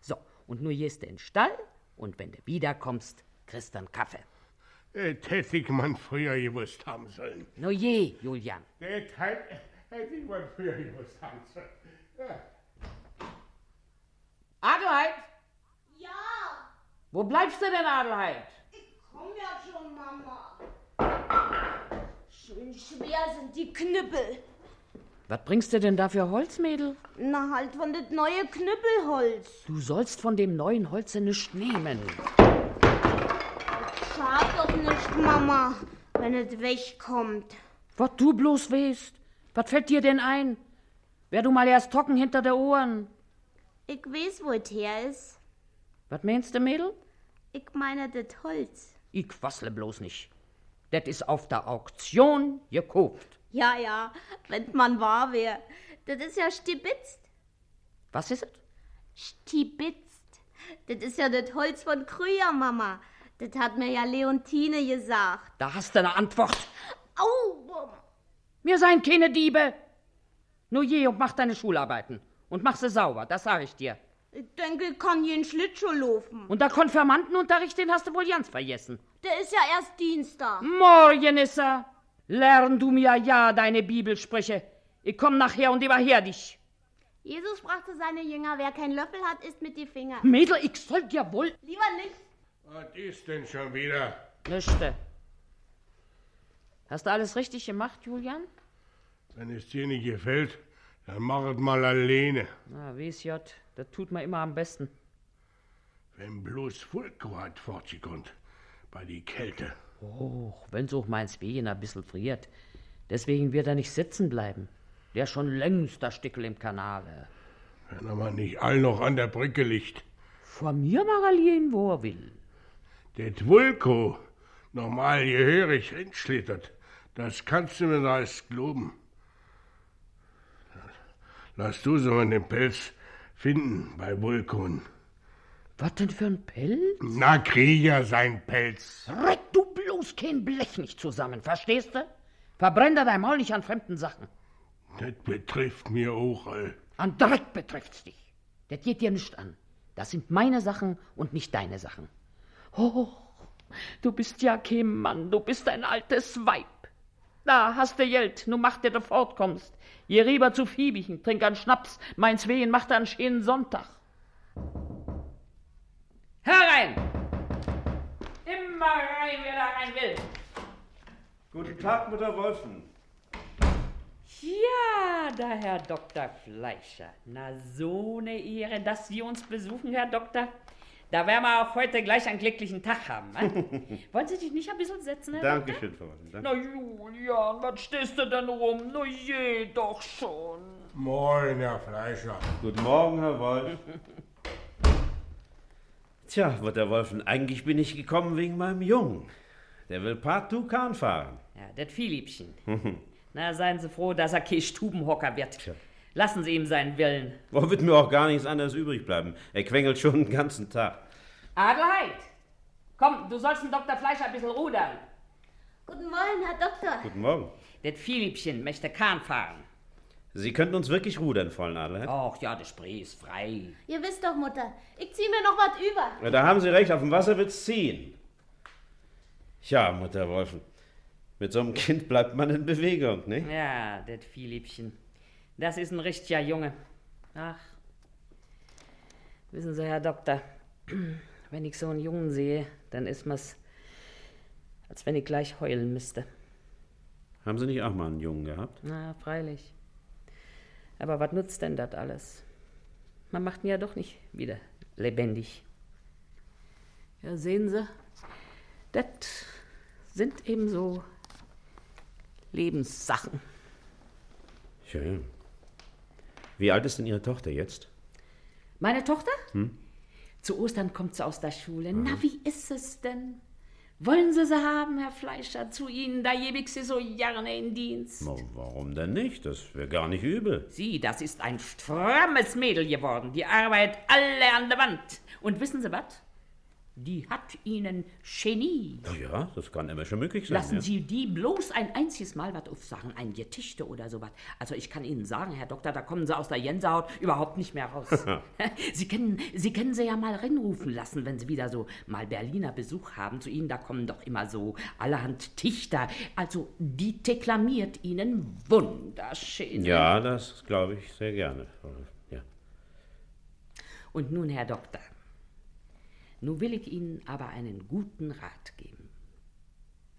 So, und nur gehst du in den Stall und wenn du wiederkommst, kriegst du einen Kaffee. Das hätte ich man früher gewusst haben sollen. No je, Julian. Das hätte hätte ich man früher gewusst haben sollen. Ja. Adelheid, Ja, wo bleibst du denn, Adelheid? Komm ja schon, Mama. Schön schwer sind die Knüppel. Was bringst du denn da für Holz, Mädel? Na halt von das neue Knüppelholz. Du sollst von dem neuen Holze nichts nehmen. Schad doch nicht, Mama, wenn es wegkommt. Was du bloß weißt. Was fällt dir denn ein? Wär du mal erst trocken hinter der Ohren. Ich weiß, wo es her ist. Was meinst du, Mädel? Ich meine das Holz. Ich quassle bloß nicht. Das ist auf der Auktion gekauft. Ja, ja, wenn man wahr wär. Das ist ja stibitzt. Was ist es? Stibitzt. Das ist ja das Holz von Krüger, Mama. Das hat mir ja Leontine gesagt. Da hast du eine Antwort. Au, Mama. Wir seien keine Diebe. Nur je und mach deine Schularbeiten. Und mach sie sauber, das sag ich dir. Ich denke, ich kann jeden Schlittschuh laufen. Und der Konfirmandenunterricht, den hast du wohl ganz vergessen. Der ist ja erst Dienstag. Morgen ist er. Lern du mir ja deine Bibelsprüche. Ich komm nachher und überher dich. Jesus brachte seine Jünger, wer keinen Löffel hat, isst mit die Finger. Mädel, ich soll dir wohl... Lieber nicht. Was ist denn schon wieder? Nischte. Hast du alles richtig gemacht, Julian? Wenn es dir nicht gefällt, dann mach es mal alleine. Na, wie's J, das tut mir immer am besten. Wenn bloß Fulko hat fortgekommt, bei die Kälte. Oh, wenn's auch meins Wehen ein bisschen friert. Deswegen wird er nicht sitzen bleiben. Der schon längst der Stickel im Kanale. Wenn er mal nicht all noch an der Brücke liegt. Vor mir mag er liegen, wo er will. Det Vulko normal gehörig hinschlittert, das kannst du mir da erst glauben. Lass du so einen Pelz finden bei Vulkon. Was denn für ein Pelz? Na, Krieger sein Pelz. Reck du bloß kein Blech nicht zusammen, verstehst du? Verbrenn da dein Maul nicht an fremden Sachen. Das betrifft mir auch all. An Dreck betrifft's dich. Das geht dir nicht an. Das sind meine Sachen und nicht deine Sachen. Oh, du bist ja kein Mann, du bist ein altes Weib. Da hast du Geld, nu mach dir du fortkommst. Je rüber zu Fiebichen, trink an Schnaps, meins Wehen macht einen schönen Sonntag. Herein! Immer rein, wer da rein will. Guten Tag, Mutter Wolfen. Ja, da Herr Dr. Fleischer. Na, so ne Ehre, dass Sie uns besuchen, Herr Doktor. Da werden wir auch heute gleich einen glücklichen Tag haben. Ne? Wollen Sie sich nicht ein bisschen setzen, Herr Dankeschön, Frau? Danke. Na, Julian, was stehst du denn rum? Na, je doch schon. Moin, Herr Fleischer. Guten Morgen, Herr Wolf. Tja, Mutter Wolfen, eigentlich bin ich gekommen wegen meinem Jungen. Der will partout Kahn fahren. Ja, das Philippchen. Na, seien Sie froh, dass er kein Stubenhocker wird. Lassen Sie ihm seinen Willen. Wo wird mir auch gar nichts anderes übrig bleiben? Er quengelt schon den ganzen Tag. Adelheid! Komm, du sollst den Dr. Fleischer ein bisschen rudern. Guten Morgen, Herr Doktor. Guten Morgen. Das Philippchen möchte Kahn fahren. Sie könnten uns wirklich rudern, Fräulein Adelheid? Ach ja, das Spree ist frei. Ihr wisst doch, Mutter, ich zieh mir noch was über. Ja, da haben Sie recht, auf dem Wasser wird's ziehen. Ja, Mutter Wolfen, mit so einem Kind bleibt man in Bewegung, ne? Ja, das Philippchen. Das ist ein richtiger Junge. Ach. Wissen Sie, Herr Doktor, wenn ich so einen Jungen sehe, dann ist mir's, als wenn ich gleich heulen müsste. Haben Sie nicht auch mal einen Jungen gehabt? Na, freilich. Aber was nutzt denn das alles? Man macht ihn ja doch nicht wieder lebendig. Ja, sehen Sie, das sind eben so Lebenssachen. Schön. Wie alt ist denn Ihre Tochter jetzt? Meine Tochter? Hm? Zu Ostern kommt sie aus der Schule. Na, wie ist es denn? Wollen Sie sie haben, Herr Fleischer, zu Ihnen? Da gebe ich Sie so gerne in Dienst. Na, warum denn nicht? Das wäre gar nicht übel. Sie, das ist ein strammes Mädel geworden. Die arbeitet alle an der Wand. Und wissen Sie was? Die hat Ihnen Genie. Na ja, das kann immer schon möglich sein. Lassen ja. Sie die bloß ein einziges Mal was aufsagen, ein Getichte oder sowas. Also ich kann Ihnen sagen, Herr Doktor, da kommen Sie aus der Jensehaut überhaupt nicht mehr raus. Sie können, Sie können sie ja mal reinrufen lassen, wenn Sie wieder so mal Berliner Besuch haben. Zu Ihnen, da kommen doch immer so allerhand Tichter. Also die deklamiert Ihnen wunderschön. Ja, das glaube ich sehr gerne. Ja. Und nun, Herr Doktor, nun will ich Ihnen aber einen guten Rat geben.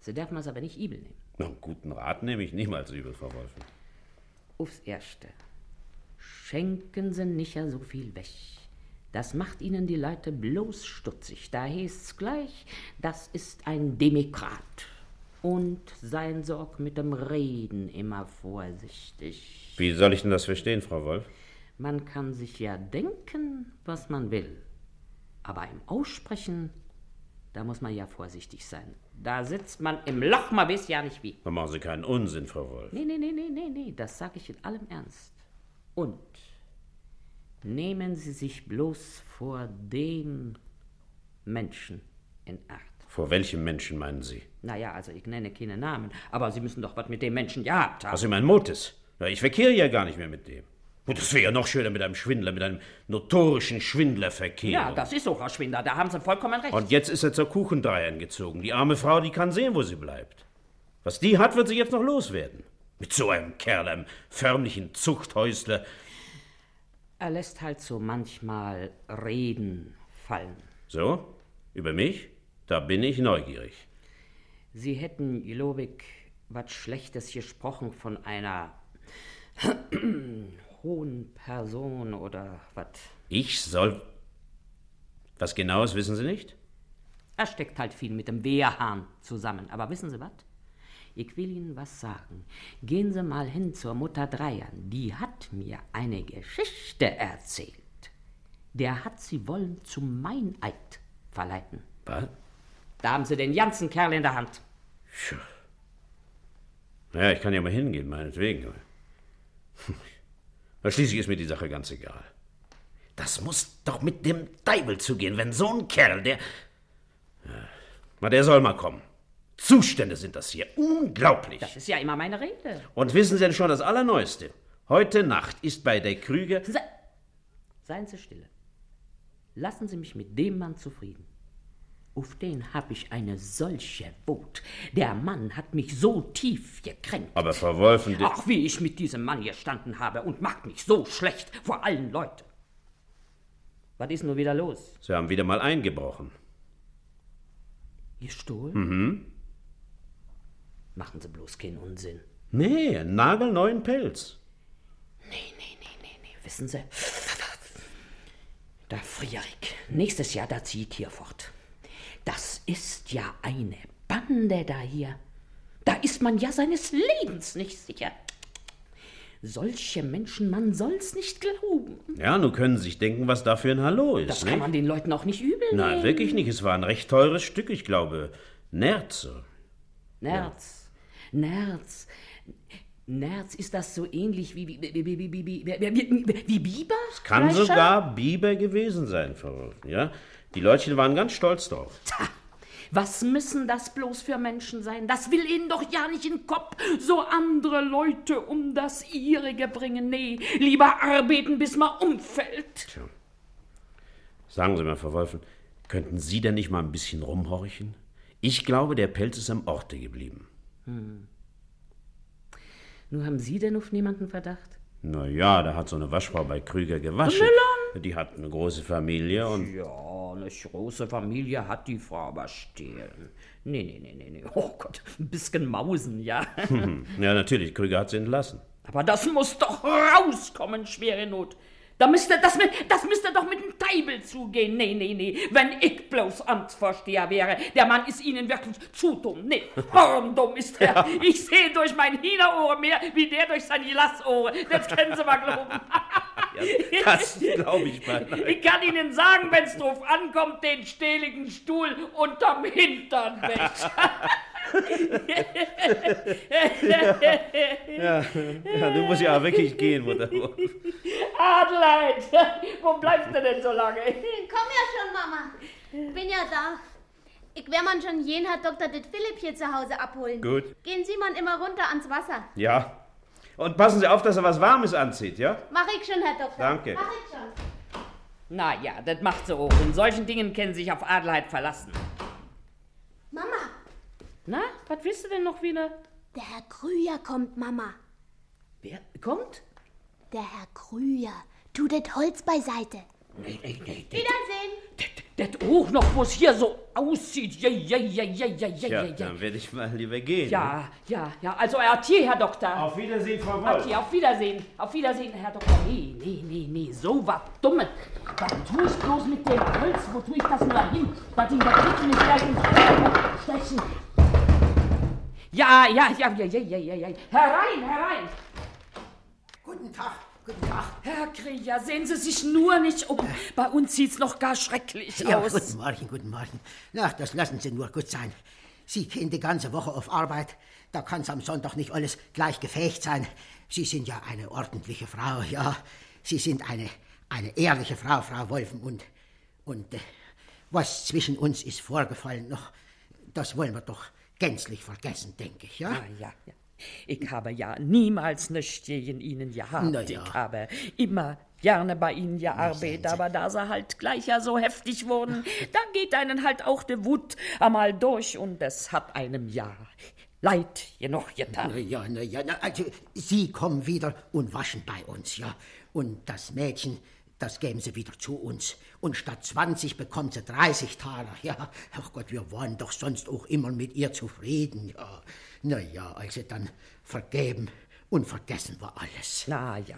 Sie dürfen es aber nicht übel nehmen. Na, einen guten Rat nehme ich niemals übel, Frau Wolfen. Aufs Erste. Schenken Sie nicht ja so viel weg. Das macht Ihnen die Leute bloß stutzig. Da heißt's gleich, das ist ein Demokrat. Und Sie auch mit dem Reden immer vorsichtig. Wie soll ich denn das verstehen, Frau Wolf? Man kann sich ja denken, was man will. Aber im Aussprechen, da muss man ja vorsichtig sein. Da sitzt man im Loch, man weiß ja nicht wie. Da machen Sie keinen Unsinn, Frau Wolf. Nee, nee, nee, nee, nee, nee, das sage ich in allem Ernst. Und nehmen Sie sich bloß vor dem Menschen in Acht. Vor welchem Menschen meinen Sie? Naja, also ich nenne keine Namen, aber Sie müssen doch was mit dem Menschen gehabt haben. Was Sie meinen Motis? Na, ich verkehre ja gar nicht mehr mit dem. Und das wäre ja noch schöner mit einem Schwindler, mit einem notorischen Schwindler verkehren. Ja, das ist auch ein Schwindler, da haben Sie vollkommen recht. Und jetzt ist er zur Kuchendreierin gezogen. Die arme Frau, die kann sehen, wo sie bleibt. Was die hat, wird sie jetzt noch loswerden. Mit so einem Kerl, einem förmlichen Zuchthäusler. Er lässt halt so manchmal Reden fallen. So? Über mich? Da bin ich neugierig. Sie hätten, ich, was Schlechtes gesprochen von einer hohen Person oder was. Ich soll. Was genaues wissen Sie nicht? Er steckt halt viel mit dem Wehrhahn zusammen. Aber wissen Sie was? Ich will Ihnen was sagen. Gehen Sie mal hin zur Mutter Dreiern. Die hat mir eine Geschichte erzählt. Der hat sie wollen zum Meineid verleiten. Was? Da haben Sie den ganzen Kerl in der Hand. Naja, ich kann ja mal hingehen, meinetwegen. Schließlich ist mir die Sache ganz egal. Das muss doch mit dem Teufel zugehen, wenn so ein Kerl, der. Ja, Na, der soll mal kommen. Zustände sind das hier. Unglaublich. Das ist ja immer meine Rede. Und wissen Sie denn schon das Allerneueste? Heute Nacht ist bei der Krüger. Se Seien Sie stille. Lassen Sie mich mit dem Mann zufrieden. Auf den habe ich eine solche Wut. Der Mann hat mich so tief gekränkt. Aber Frau Wolfen. Ach, wie ich mit diesem Mann gestanden habe und macht mich so schlecht vor allen Leuten. Was ist nun wieder los? Sie haben wieder mal eingebrochen. Gestohlen? Mhm. Machen Sie bloß keinen Unsinn. Nee, nagelneuen Pelz. Wissen Sie, da friere ich. Nächstes Jahr, da zieht hier fort. Das ist ja eine Bande da hier. Da ist man ja seines Lebens nicht sicher. Solche Menschen, man soll's nicht glauben. Ja, nun können Sie sich denken, was da für ein Hallo ist. Das kann man den Leuten auch nicht übel nehmen. Nein, wirklich nicht. Es war ein recht teures Stück, ich glaube. Nerze. Nerz. Ja. Nerz. Nerz, ist das so ähnlich wie, wie, wie, wie, wie, wie, wie Biber? Es kann sogar Biber gewesen sein, Frau Wolfen, ja? Die Leutchen waren ganz stolz drauf. Was müssen das bloß für Menschen sein? Das will ihnen doch ja nicht in den Kopf. So andere Leute um das ihrige bringen. Nee, lieber arbeiten, bis man umfällt. Sagen Sie mal, Frau Wolfen, könnten Sie denn nicht mal ein bisschen rumhorchen? Ich glaube, der Pelz ist am Orte geblieben. Hm. Nur haben Sie denn auf niemanden Verdacht? Na ja, da hat so eine Waschfrau bei Krüger gewaschen. Melon? Die hat eine große Familie und... Ja, eine große Familie hat die Frau aber stehlen. Nee, nee, nee, nee, nee. Oh Gott, ein bisschen Mausen, ja. Ja, natürlich, Krüger hat sie entlassen. Aber das muss doch rauskommen, schwere Not. Da müsste, das, mi- das müsste doch mit dem Teibel zugehen. Nee, nee, nee. Wenn ich bloß Amtsvorsteher wäre, der Mann ist Ihnen wirklich zu dumm. Nee, horndumm ist er. Ich sehe durch mein Hühnerohr mehr, wie der durch seine Lassohre. Das können Sie mal glauben. Das glaube ich beinahe. Ich kann Ihnen sagen, wenn's drauf ankommt, den stähligen Stuhl unterm Hintern weg. Ja, ja, du musst ja wirklich gehen, Mutter. Adelheid, wo bleibst du denn so lange? Komm ja schon, Mama. Bin ja da. Ich werde man schon jeden Herr Dr. Det Philipp hier zu Hause abholen. Gut. Gehen Sie mal immer runter ans Wasser. Ja. Und passen Sie auf, dass er was Warmes anzieht, ja? Mach ich schon, Herr Doktor. Danke. Mach ich schon. Na ja, das macht auch. In solchen Dingen können Sie sich auf Adelheid verlassen. Na, was willst du denn noch wieder? der Herr Krüger kommt, Mama. Wer kommt? Der Herr Krüger. Tu das Holz beiseite. Nee, nee, nee. Wiedersehen. Das auch noch, wo es hier so aussieht. Ja, ja, ja, ja, ja, ja, Ja, dann werde ich mal lieber gehen. Ja, ja, ja. Also, Atier, Herr Doktor. Auf Wiedersehen, Frau Wolf. Atier, auf Wiedersehen. Auf Wiedersehen, Herr Doktor. Nee, nee, nee, nee. So was Dummes. Was tue ich bloß mit dem Holz? Wo tue ich das nur hin? Dass die der Dritte nicht gleich ins Feuer stechen. Ja, ja, ja, ja, ja, ja, ja, ja. Herein, herein. Guten Tag, guten Tag. Herr Krieger, sehen Sie sich nur nicht um. Bei uns sieht's noch gar schrecklich Ja, aus. guten Morgen, guten Morgen. Na, das lassen Sie nur gut sein. Sie gehen die ganze Woche auf Arbeit. Da kann's am Sonntag nicht alles gleich gefecht sein. Sie sind ja eine ordentliche Frau, ja. Sie sind eine, eine ehrliche Frau, Frau Wolfen. Und, und äh, was zwischen uns ist vorgefallen noch, das wollen wir doch gänzlich vergessen, denke ich, ja? Ja, ja, ja. Ich habe ja niemals nichts gegen Ihnen gehabt. Ja. Ich habe immer gerne bei Ihnen gearbeitet, aber da Sie halt gleich ja so heftig wurden, da geht einen halt auch die Wut einmal durch und es hat einem ja leid genug getan. Na ja, na ja, na, also Sie kommen wieder und waschen bei uns, ja. Und das Mädchen, das geben Sie wieder zu uns. Und statt 20 bekommt sie 30 Taler, ja. Ach Gott, wir waren doch sonst auch immer mit ihr zufrieden, ja. Na ja, also dann vergeben und vergessen wir alles. Na ja.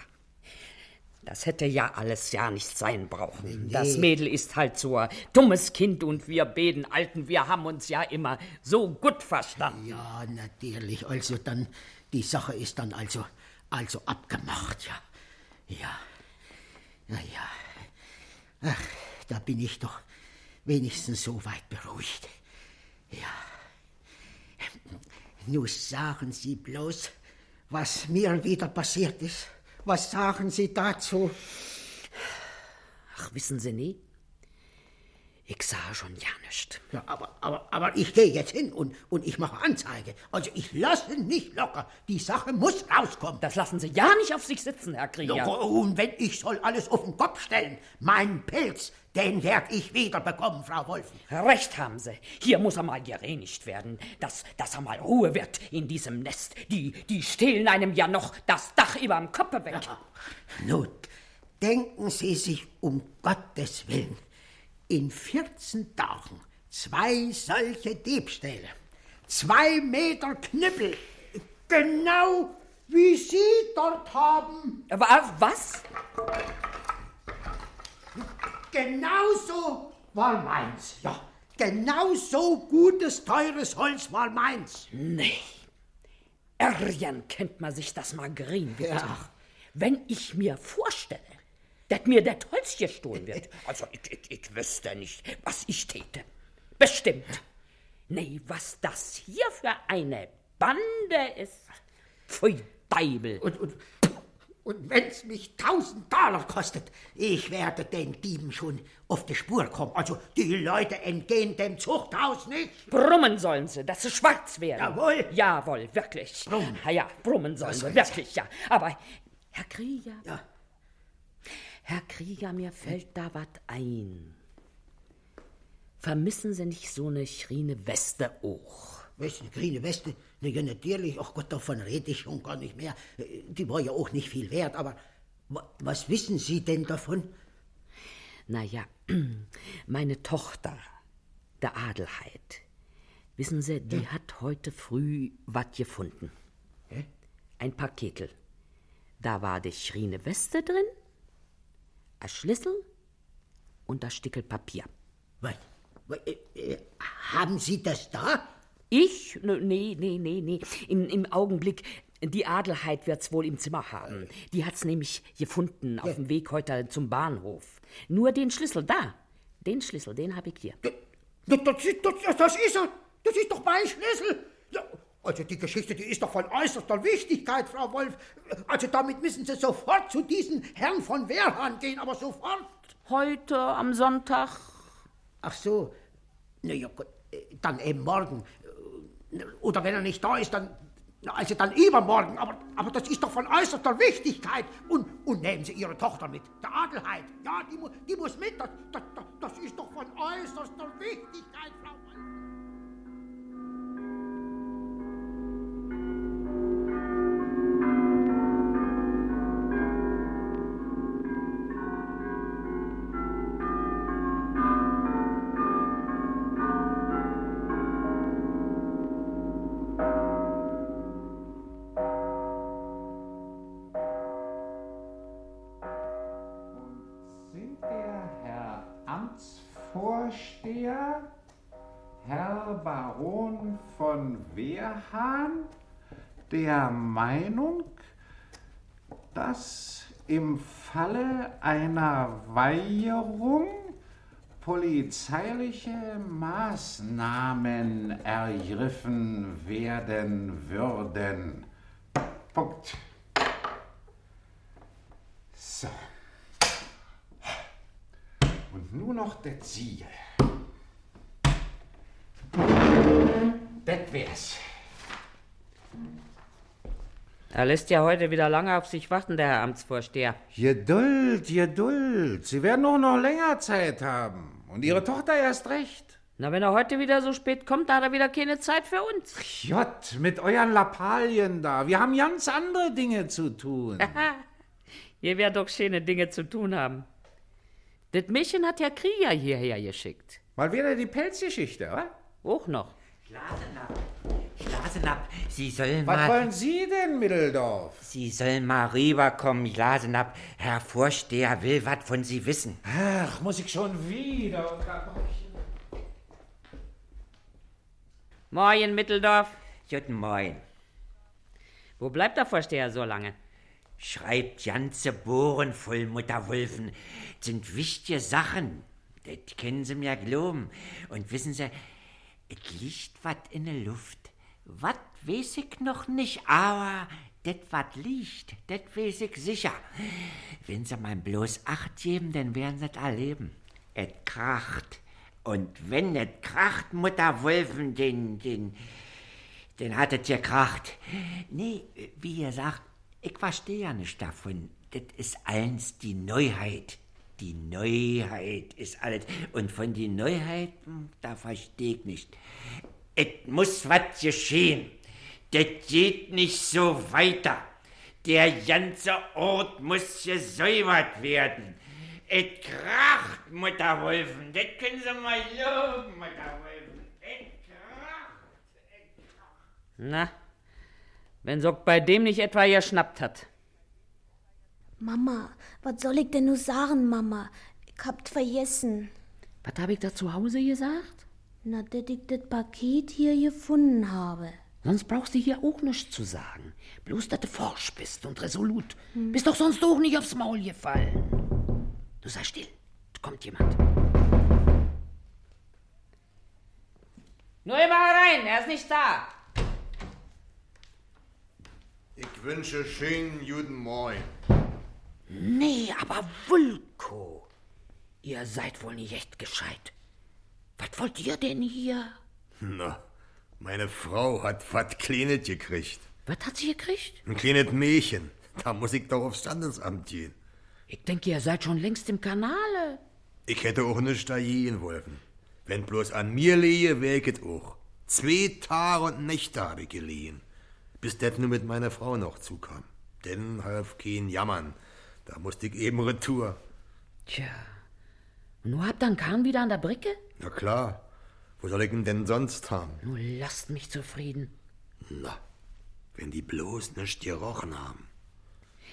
Das hätte ja alles ja nicht sein brauchen. Nee. Das Mädel ist halt so ein dummes Kind und wir beiden Alten, wir haben uns ja immer so gut verstanden. Ja, natürlich. Also dann, die Sache ist dann also, also abgemacht, ja. Ja. Na ja. Ach, da bin ich doch wenigstens so weit beruhigt. Ja. Nun sagen Sie bloß, was mir wieder passiert ist. Was sagen Sie dazu? Ach, wissen Sie nie? Ich sah schon ja nicht. Ja, aber, aber, aber ich gehe jetzt hin und, und ich mache Anzeige. Also ich lasse nicht locker. Die Sache muss rauskommen. Das lassen Sie ja nicht auf sich sitzen, Herr Krieger. Ja, und wenn ich soll alles auf den Kopf stellen, meinen Pilz, den werd ich wieder bekommen, Frau Wolfen. Recht haben Sie. Hier muss einmal gereinigt werden, dass, dass einmal Ruhe wird in diesem Nest. Die, die stehlen einem ja noch das Dach über dem Kopf weg. Nun, denken Sie sich um Gottes Willen in 14 Tagen zwei solche Diebstähle, zwei Meter Knüppel, genau wie Sie dort haben. Was? Genauso war meins, ja. Genauso gutes, teures Holz war meins. Nee. Ärgern kennt man sich das Margarin wird. Ja. Wenn ich mir vorstelle, dass mir das Holz gestohlen wird, also ich, ich, ich wüsste nicht, was ich täte. Bestimmt. Nee, was das hier für eine Bande ist. Pfui Deibel. Und, und, und wenn's mich tausend Taler kostet, ich werde den Dieben schon auf die Spur kommen. Also die Leute entgehen dem Zuchthaus nicht. Brummen sollen sie, dass sie schwarz werden. Jawohl. Jawohl, wirklich. Brummen. Ja, ja, brummen sollen Das sie, wirklich, ja. Aber, Herr Krieger. Ja. Herr Krieger, mir fällt da was ein. Vermissen Sie nicht so eine schrine Weste auch? Weißt du, eine grüne Weste? Na ja, natürlich. Ach Gott, davon rede ich schon gar nicht mehr. Die war ja auch nicht viel wert, aber wa- was wissen Sie denn davon? Na ja, meine Tochter, der Adelheid. Wissen Sie, die hat heute früh was gefunden. Hä? Ein Paketel. Da war die schrine Weste drin, ein Schlüssel und ein Stickel Papier. Was? Wa- äh, äh, Haben Sie das da? Ich? Nee, nee, nee, nee. Im, im Augenblick, die Adelheid wird's wohl im Zimmer haben. Die hat's nämlich gefunden auf dem Weg heute zum Bahnhof. Nur den Schlüssel da. Den Schlüssel, den habe ich hier. Das, das, das, das ist er. Das ist doch mein Schlüssel. Also die Geschichte, die ist doch von äußerster Wichtigkeit, Frau Wolf. Also damit müssen Sie sofort zu diesem Herrn von Wehrhahn gehen, aber sofort. Heute am Sonntag. Ach so. Na ja, gut. äh, Dann eben morgen. Äh, Oder wenn er nicht da ist, dann. Also dann übermorgen. Aber, aber das ist doch von äußerster Wichtigkeit. Und, und nehmen Sie Ihre Tochter mit. Der Adelheid. Ja, die, die muss mit. Das, das, das ist doch von äußerster Wichtigkeit, Frau Wolf. Der Meinung, dass im Falle einer Weigerung polizeiliche Maßnahmen ergriffen werden würden. Punkt. So. Und nur noch das Siegel. Das wär's. Er lässt ja heute wieder lange auf sich warten, der Herr Amtsvorsteher. Geduld, Geduld. Sie werden auch noch länger Zeit haben. Und Ihre Tochter erst recht. Na, wenn er heute wieder so spät kommt, da hat er wieder keine Zeit für uns. Jott, mit euren Lappalien da. Wir haben ganz andere Dinge zu tun. Ihr werdet doch schöne Dinge zu tun haben. Das Mädchen hat ja Krieger hierher geschickt. Mal wieder die Pelzgeschichte, oder? Auch noch. Glasenapp, Glasenapp, Sie sollen Was mal... wollen Sie denn, Mitteldorf? Sie sollen mal rüberkommen, Glasenapp. Herr Vorsteher will was von Sie wissen. Ach, muss ich schon wieder unterbrechen. Moin, Mitteldorf. Guten Morgen. Wo bleibt der Vorsteher so lange? Schreibt ganze Bohren voll, Mutter Wulfen. Sind wichtige Sachen. Das können Sie mir glauben. Und wissen Sie, es liegt was in der Luft. Was weiß ich noch nicht, aber das was liegt, das weiß ich sicher. Wenn Sie mal bloß Acht geben, dann werden Sie erleben. Es kracht. Und wenn es kracht, Mutter Wulfen, den, den, den hat es gekracht. Nee, wie ihr sagt, ich verstehe ja nicht davon. Das ist eins die Neuheit. Die Neuheit ist alles. Und von die Neuheit, hm, da verstehe ich nicht. Es muss was geschehen. Das geht nicht so weiter. Der ganze Ort muss gesäubert werden. Es kracht, Mutter Wolfen. Das können Sie mal loben, Mutter Wolfen. Es kracht. Na, wenn Sock bei dem nicht etwa geschnappt hat. Mama, was soll ich denn nur sagen, Mama? Ich hab's vergessen. Was habe ich da zu Hause gesagt? Na, dass ich das Paket hier gefunden habe. Sonst brauchst du hier auch nichts zu sagen. Bloß, dass du forsch bist und resolut. Bist doch sonst auch nicht aufs Maul gefallen. Du sei still. Da kommt jemand. Nur immer herein, er ist nicht da. Ich wünsche schönen guten Morgen. Nee, aber Vulko. Ihr seid wohl nicht echt gescheit. Was wollt ihr denn hier? Na, meine Frau hat was Kleines gekriegt. Was hat sie gekriegt? Ein kleines Mädchen. Da muss ich doch aufs Standesamt gehen. Ich denke, ihr seid schon längst im Kanale. Ich hätte auch nichts da gehen wollen. Wenn bloß an mir lehe, es auch. Zwei Tage und Nächte habe ich geliehen. Bis das nur mit meiner Frau noch zukam. Denn half kein Jammern. Da musste ich eben retour. Tja. Und nun habt einen Kahn wieder an der Bricke? Na klar. Wo soll ich ihn denn sonst haben? Nun lasst mich zufrieden. Na, wenn die bloß nicht gerochen haben.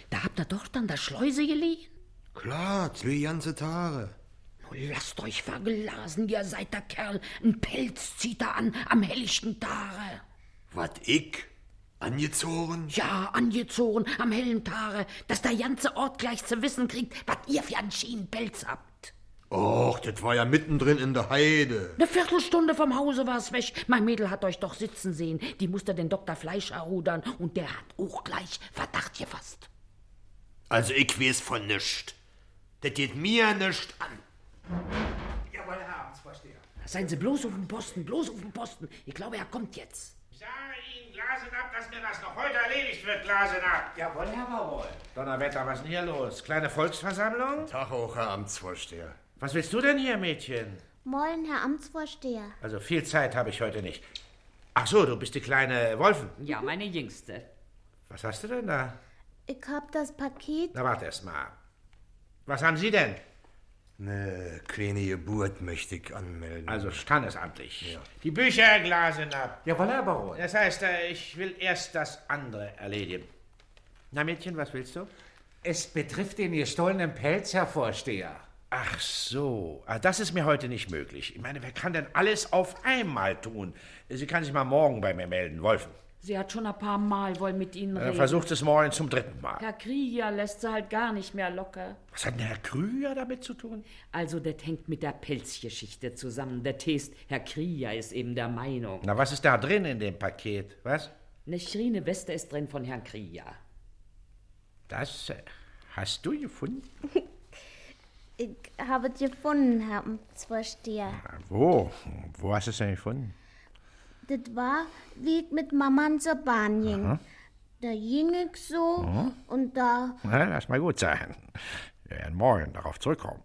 Da habt ihr doch dann der Schleuse geliehen? Klar, zwei ganze Tage. Nun lasst euch verglasen, ihr seid der Kerl. Ein Pelz zieht er an am helllichten Tage. Was ich? Angezogen? Ja, angezogen am hellen Tage, dass der ganze Ort gleich zu wissen kriegt, was ihr für einen Schienenpelz habt. Och, das war ja mittendrin in der Heide. Eine Viertelstunde vom Hause war's weg. Mein Mädel hat euch doch sitzen sehen. Die musste den Dr. Fleischer rudern und der hat auch gleich Verdacht gefasst. Also ich weiß von nischt. Das geht mir nischt an. Jawohl, Herr Amtsvorsteher. Seien Sie bloß auf dem Posten, bloß auf dem Posten. Ich glaube, er kommt jetzt. Ich sage Ihnen, Glasenab, dass mir das noch heute erledigt wird, Glasenab. Jawohl, Herr Baroll. Donnerwetter, was ist denn hier los? Kleine Volksversammlung? Tag auch, Herr Amtsvorsteher. Was willst du denn hier, Mädchen? Moin, Herr Amtsvorsteher. Also viel Zeit habe ich heute nicht. Ach so, du bist die kleine Wolfen. Ja, meine Jüngste. Was hast du denn da? Ich hab das Paket. Na, warte erst mal. Was haben Sie denn? Eine kleine Geburt möchte ich anmelden. Also standesamtlich. Die Bücher glasen ab. Jawohl, Herr Baroll. Das heißt, äh, ich will erst das andere erledigen. Na, Mädchen, was willst du? Es betrifft den gestohlenen Pelz, Herr Vorsteher. Ach so, ah, das ist mir heute nicht möglich. Ich meine, wer kann denn alles auf einmal tun? Sie kann sich mal morgen bei mir melden, Wolfen. Sie hat schon ein paar Mal wohl mit Ihnen Äh, reden. versucht es morgen zum dritten Mal. Herr Krieger lässt sie halt gar nicht mehr locker. Was hat denn Herr Krüger damit zu tun? Also, das hängt mit der Pelzgeschichte zusammen. Der Test, Herr Krieger ist eben der Meinung. Na, was ist da drin in dem Paket? Was? Eine schrine Weste ist drin von Herrn Krieger. Das äh, hast du gefunden? Ich habe es gefunden, Herr Amtsvorsteher. Wo? Wo hast du es denn gefunden? Das war, wie ich mit Mama zur Bahn ging. Aha. Da ging ich so Mhm. und da. Na, lass mal gut sein. Wir werden morgen darauf zurückkommen.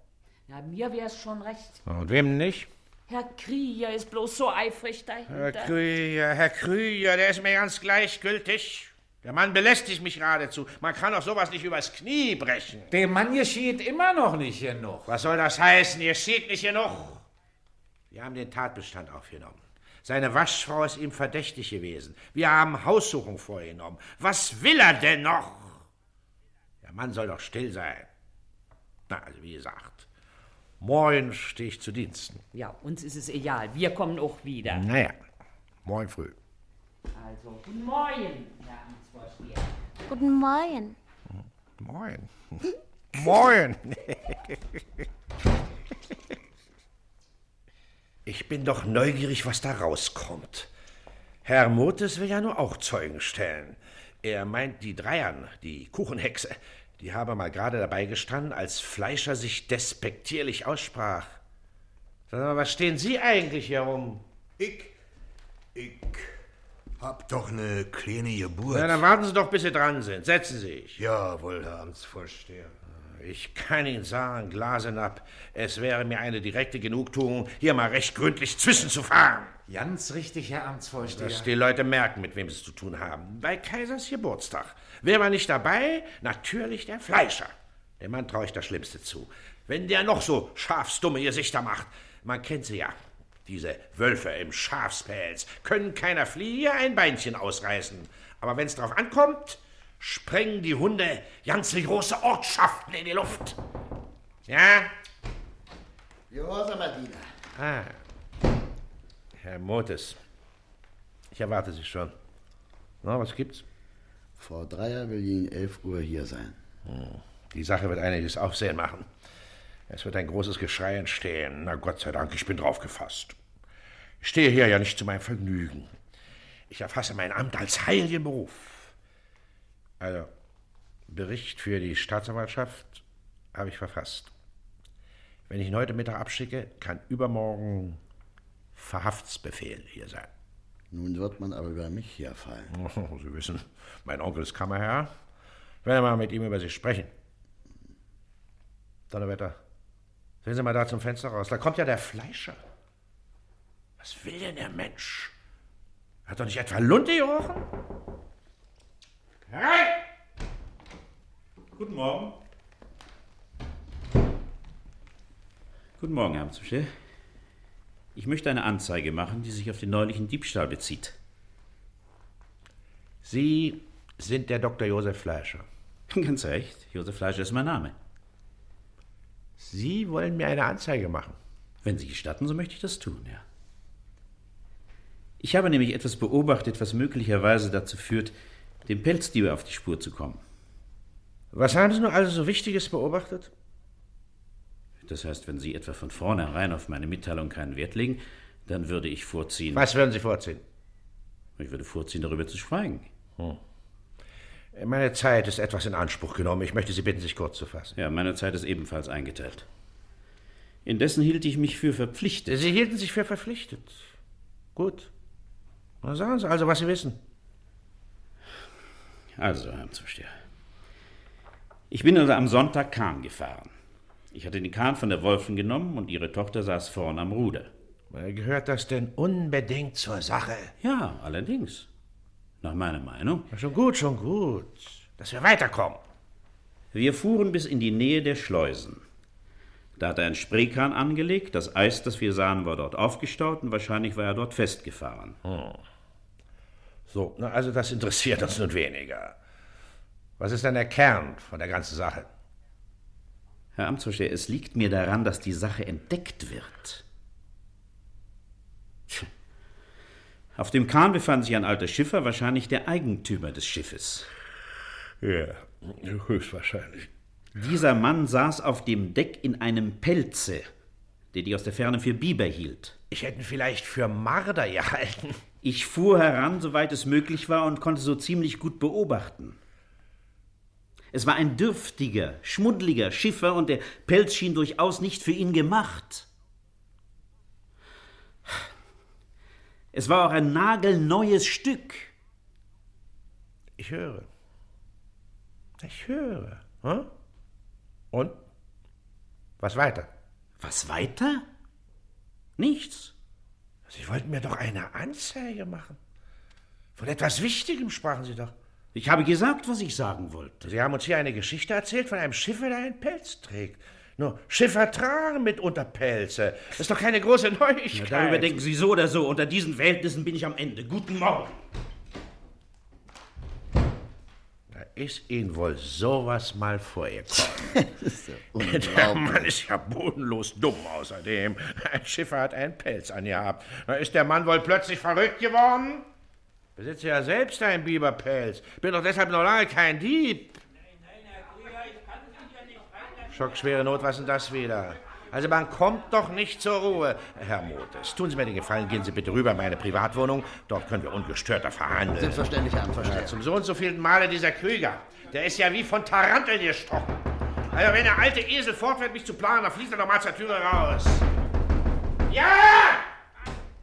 Ja, mir wär's schon recht. Und wem nicht? Herr Krieger ist bloß so eifrig Herr dahinter. Krüger, Herr Krüger, der ist mir ganz gleichgültig. Der Mann belästigt mich geradezu. Man kann doch sowas nicht übers Knie brechen. Dem Mann geschieht immer noch nicht genug. Was soll das heißen? Ihr steht nicht genug. Wir haben den Tatbestand aufgenommen. Seine Waschfrau ist ihm verdächtig gewesen. Wir haben Haussuchung vorgenommen. Was will er denn noch? Der Mann soll doch still sein. Na, also wie gesagt, morgen stehe ich zu Diensten. Ja, uns ist es egal. Wir kommen auch wieder. Naja, morgen früh. Also, guten Morgen, Herr Amtsvorsteher. Guten Morgen. Morgen. Morgen. Ich bin doch neugierig, was da rauskommt. Herr Motes will ja nur auch Zeugen stellen. Er meint, die Dreiern, die Kuchenhexe, die habe mal gerade dabei gestanden, als Fleischer sich despektierlich aussprach. Sag mal, was stehen Sie eigentlich hier rum? Ich, ich hab doch eine kleine Geburt. Na, dann warten Sie doch, bis Sie dran sind. Setzen Sie sich. Jawohl, Herr Amtsvorsteher. Ich kann Ihnen sagen, Glasenab, es wäre mir eine direkte Genugtuung, hier mal recht gründlich zwischenzufahren. Ganz richtig, Herr Amtsvorsteher. Dass die Leute merken, mit wem sie es zu tun haben. Bei Kaisers Geburtstag. Wer war nicht dabei? Natürlich der Fleischer. Dem Mann traue ich das Schlimmste zu. Wenn der noch so schafsdumme Gesichter macht. Man kennt sie ja. Diese Wölfe im Schafspelz können keiner Fliehe ein Beinchen ausreißen. Aber wenn es drauf ankommt, sprengen die Hunde ganze große Ortschaften in die Luft. Ja? Gehorsam, Adina. Ah. Herr Motes. Ich erwarte Sie schon. Na, was gibt's? Frau Dreier will gegen 11 Uhr hier sein. Hm. Die Sache wird einiges Aufsehen machen. Es wird ein großes Geschrei entstehen. Na Gott sei Dank, ich bin drauf gefasst. Ich stehe hier ja nicht zu meinem Vergnügen. Ich erfasse mein Amt als heiligen Beruf. Also, Bericht für die Staatsanwaltschaft habe ich verfasst. Wenn ich ihn heute Mittag abschicke, kann übermorgen Verhaftsbefehl hier sein. Nun wird man aber über mich herfallen. Oh, Sie wissen, mein Onkel ist Kammerherr. Ich werde mal mit ihm über Sie sprechen. Donnerwetter, sehen Sie mal da zum Fenster raus. Da kommt ja der Fleischer. Was will denn der Mensch? Hat doch nicht etwa Lunte gerochen? Herein! Guten Morgen. Guten Morgen, Herr Amtsbefehl. Ich möchte eine Anzeige machen, die sich auf den neulichen Diebstahl bezieht. Sie sind der Dr. Josef Fleischer. Ganz recht. Josef Fleischer ist mein Name. Sie wollen mir eine Anzeige machen. Wenn Sie gestatten, so möchte ich das tun, ja. Ich habe nämlich etwas beobachtet, was möglicherweise dazu führt, dem Pelzdiebe auf die Spur zu kommen. Was haben Sie nun also so Wichtiges beobachtet? Das heißt, wenn Sie etwa von vornherein auf meine Mitteilung keinen Wert legen, dann würde ich vorziehen. Was würden Sie vorziehen? Ich würde vorziehen, darüber zu schweigen. Hm. Meine Zeit ist etwas in Anspruch genommen. Ich möchte Sie bitten, sich kurz zu fassen. Ja, meine Zeit ist ebenfalls eingeteilt. Indessen hielt ich mich für verpflichtet. Sie hielten sich für verpflichtet. Gut. Na, sagen Sie also, was Sie wissen. Also, Herr Amtsvorsteher. Ich bin also am Sonntag Kahn gefahren. Ich hatte den Kahn von der Wolfen genommen und ihre Tochter saß vorn am Ruder. Gehört das denn unbedingt zur Sache? Ja, allerdings. Nach meiner Meinung. Schon gut, schon gut. Dass wir weiterkommen. Wir fuhren bis in die Nähe der Schleusen. Da hat er einen Spreekran angelegt. Das Eis, das wir sahen, war dort aufgestaut und wahrscheinlich war er dort festgefahren. Hm. So, na, also das interessiert uns nun weniger. Was ist denn der Kern von der ganzen Sache? Herr Amtsvorsteher, es liegt mir daran, dass die Sache entdeckt wird. Tch. Auf dem Kahn befand sich ein alter Schiffer, wahrscheinlich der Eigentümer des Schiffes. Ja, höchstwahrscheinlich. Dieser Mann saß auf dem Deck in einem Pelze, den ich aus der Ferne für Biber hielt. Ich hätte ihn vielleicht für Marder gehalten. Ich fuhr heran, soweit es möglich war, und konnte so ziemlich gut beobachten. Es war ein dürftiger, schmuddeliger Schiffer und der Pelz schien durchaus nicht für ihn gemacht. Es war auch ein nagelneues Stück. Ich höre. Ich höre. Hm? Und? Was weiter? Was weiter? Nichts. Sie wollten mir doch eine Anzeige machen. Von etwas Wichtigem sprachen Sie doch. Ich habe gesagt, was ich sagen wollte. Sie haben uns hier eine Geschichte erzählt von einem Schiffer, der einen Pelz trägt. Nur Schiffer tragen mitunter Pelze. Das ist doch keine große Neuigkeit. Ja, darüber denken Sie so oder so. Unter diesen Verhältnissen bin ich am Ende. Guten Morgen. Da ist Ihnen wohl sowas mal vorgekommen. ist ja Der Mann ist ja bodenlos dumm außerdem. Ein Schiffer hat einen Pelz angehabt. Da ist der Mann wohl plötzlich verrückt geworden? Besitze ja selbst einen Biberpelz. Bin doch deshalb noch lange kein Dieb. Schockschwere Not, was denn das wieder? Also man kommt doch nicht zur Ruhe. Herr Motes, tun Sie mir den Gefallen, gehen Sie bitte rüber in meine Privatwohnung. Dort können wir ungestörter verhandeln. Selbstverständlich, Herr Amtsvorsteher. Ja, zum so und so vielen Male dieser Krüger. Der ist ja wie von Taranteln gestochen. Also wenn der alte Esel fortfährt, mich zu planen, dann fliegt er doch mal zur Türe raus. Ja!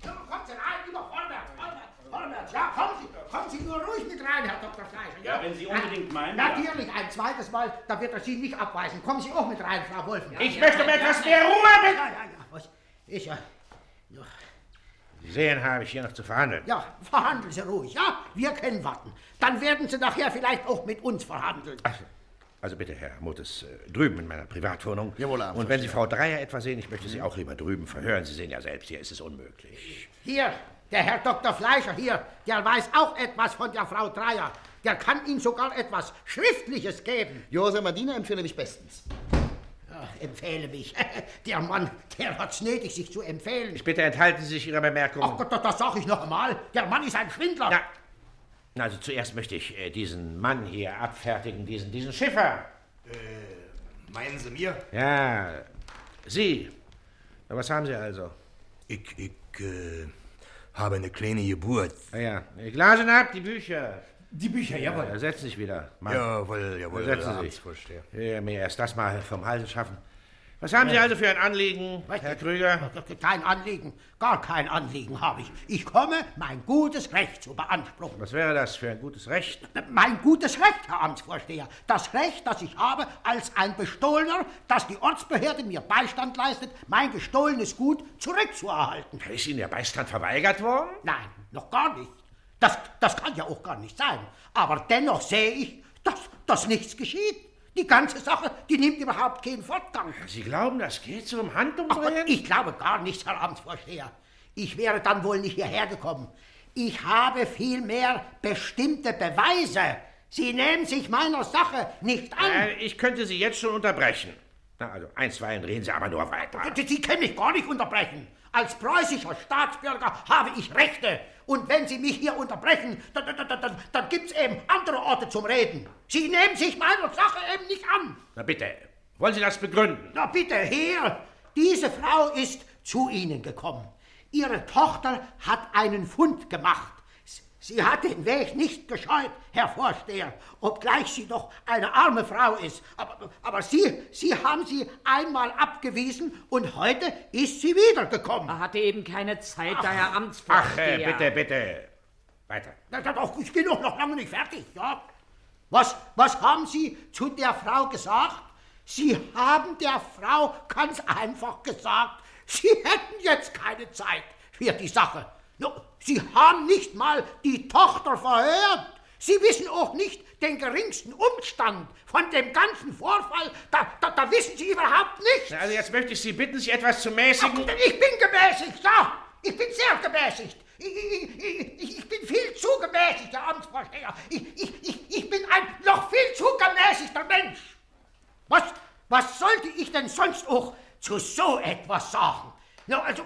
Kommt rein, lieber Vorwärts, vorwärts, vorwärts. Ja, Sie, kommen Sie nur ruhig mit rein, Herr Dr. Fleischer. Ja, wenn Sie unbedingt meinen, Ja, natürlich, ein zweites Mal, da wird er Sie nicht abweisen. Kommen Sie auch mit rein, Frau Wolfen. Ich möchte um etwas mehr Ruhe bitten. Ja, ja, ja. Was? Ich, ja. Sie sehen, habe ich hier noch zu verhandeln. Ja, verhandeln Sie ruhig, ja? Wir können warten. Dann werden Sie nachher vielleicht auch mit uns verhandeln. Also bitte, Herr Motes, äh, drüben in meiner Privatwohnung. Jawohl, Herr Und wenn Sie Frau Dreier etwa sehen, ich möchte Sie auch lieber drüben verhören. Sie sehen ja selbst, hier ist es unmöglich. Hier, der Herr Dr. Fleischer hier, der weiß auch etwas von der Frau Dreier. Der kann Ihnen sogar etwas Schriftliches geben. Josef Madina empfehle mich bestens. Ja, empfehle mich. Der Mann, der hat's nötig, sich zu empfehlen. Ich bitte, enthalten Sie sich Ihrer Bemerkung. Ach Gott, das, das sag ich noch einmal. Der Mann ist ein Schwindler. Ja. Also zuerst möchte ich äh, diesen Mann hier abfertigen, diesen, diesen Schiffer. Äh, meinen Sie mir? Ja, Sie. Na, was haben Sie also? Ich, ich äh, habe eine kleine Geburt. Ah ja, ich lase ab die Bücher. Die Bücher, jawohl. Ja, setz dich wieder. Mann. Jawohl, jawohl, Setzen Sie Amtsvorsteher. Ja, mir erst das mal vom Hals schaffen. Was haben Sie also für ein Anliegen, Herr Krüger? Kein Anliegen, gar kein Anliegen habe ich. Ich komme, mein gutes Recht zu beanspruchen. Was wäre das für ein gutes Recht? Mein gutes Recht, Herr Amtsvorsteher. Das Recht, das ich habe als ein Bestohlener, dass die Ortsbehörde mir Beistand leistet, mein gestohlenes Gut zurückzuerhalten. Ist Ihnen der Beistand verweigert worden? Nein, noch gar nicht. Das, das kann ja auch gar nicht sein. Aber dennoch sehe ich, dass, dass nichts geschieht. Die ganze Sache, die nimmt überhaupt keinen Fortgang. Sie glauben, das geht so im Handumdrehen? Ach, ich glaube gar nichts, Herr Amtsvorsteher. Ich wäre dann wohl nicht hierher gekommen. Ich habe vielmehr bestimmte Beweise. Sie nehmen sich meiner Sache nicht an. Äh, ich könnte Sie jetzt schon unterbrechen. Na, also einstweilen reden Sie aber nur weiter. Sie können mich gar nicht unterbrechen. Als preußischer Staatsbürger habe ich Rechte. Und wenn Sie mich hier unterbrechen, dann, dann, dann, dann, gibt es eben andere Orte zum Reden. Sie nehmen sich meiner Sache eben nicht an. Na bitte, wollen Sie das begründen? Na bitte, hier. Diese Frau ist zu Ihnen gekommen. Ihre Tochter hat einen Fund gemacht. Sie hat den Weg nicht gescheut, Herr Vorsteher, obgleich sie doch eine arme Frau ist. Aber, aber Sie, Sie haben sie einmal abgewiesen und heute ist sie wiedergekommen. Er hatte eben keine Zeit, da Herr Ach, Amtsvorsteher. äh, bitte, bitte. Weiter. Na, na, doch, ich bin doch noch lange nicht fertig, ja. Was, was haben Sie zu der Frau gesagt? Sie haben der Frau ganz einfach gesagt, Sie hätten jetzt keine Zeit für die Sache. No, Sie haben nicht mal die Tochter verhört. Sie wissen auch nicht den geringsten Umstand von dem ganzen Vorfall. Da, da, da wissen Sie überhaupt nichts. Also jetzt möchte ich Sie bitten, sich etwas zu mäßigen. Ich bin gemäßigt, ja. Ich bin sehr gemäßigt. Ich, ich, ich, ich bin viel zu gemäßigt, Herr Amtsvorsteher. Ich, ich, ich, ich bin ein noch viel zu gemäßigter Mensch. Was, was sollte ich denn sonst auch zu so etwas sagen? Ja, also,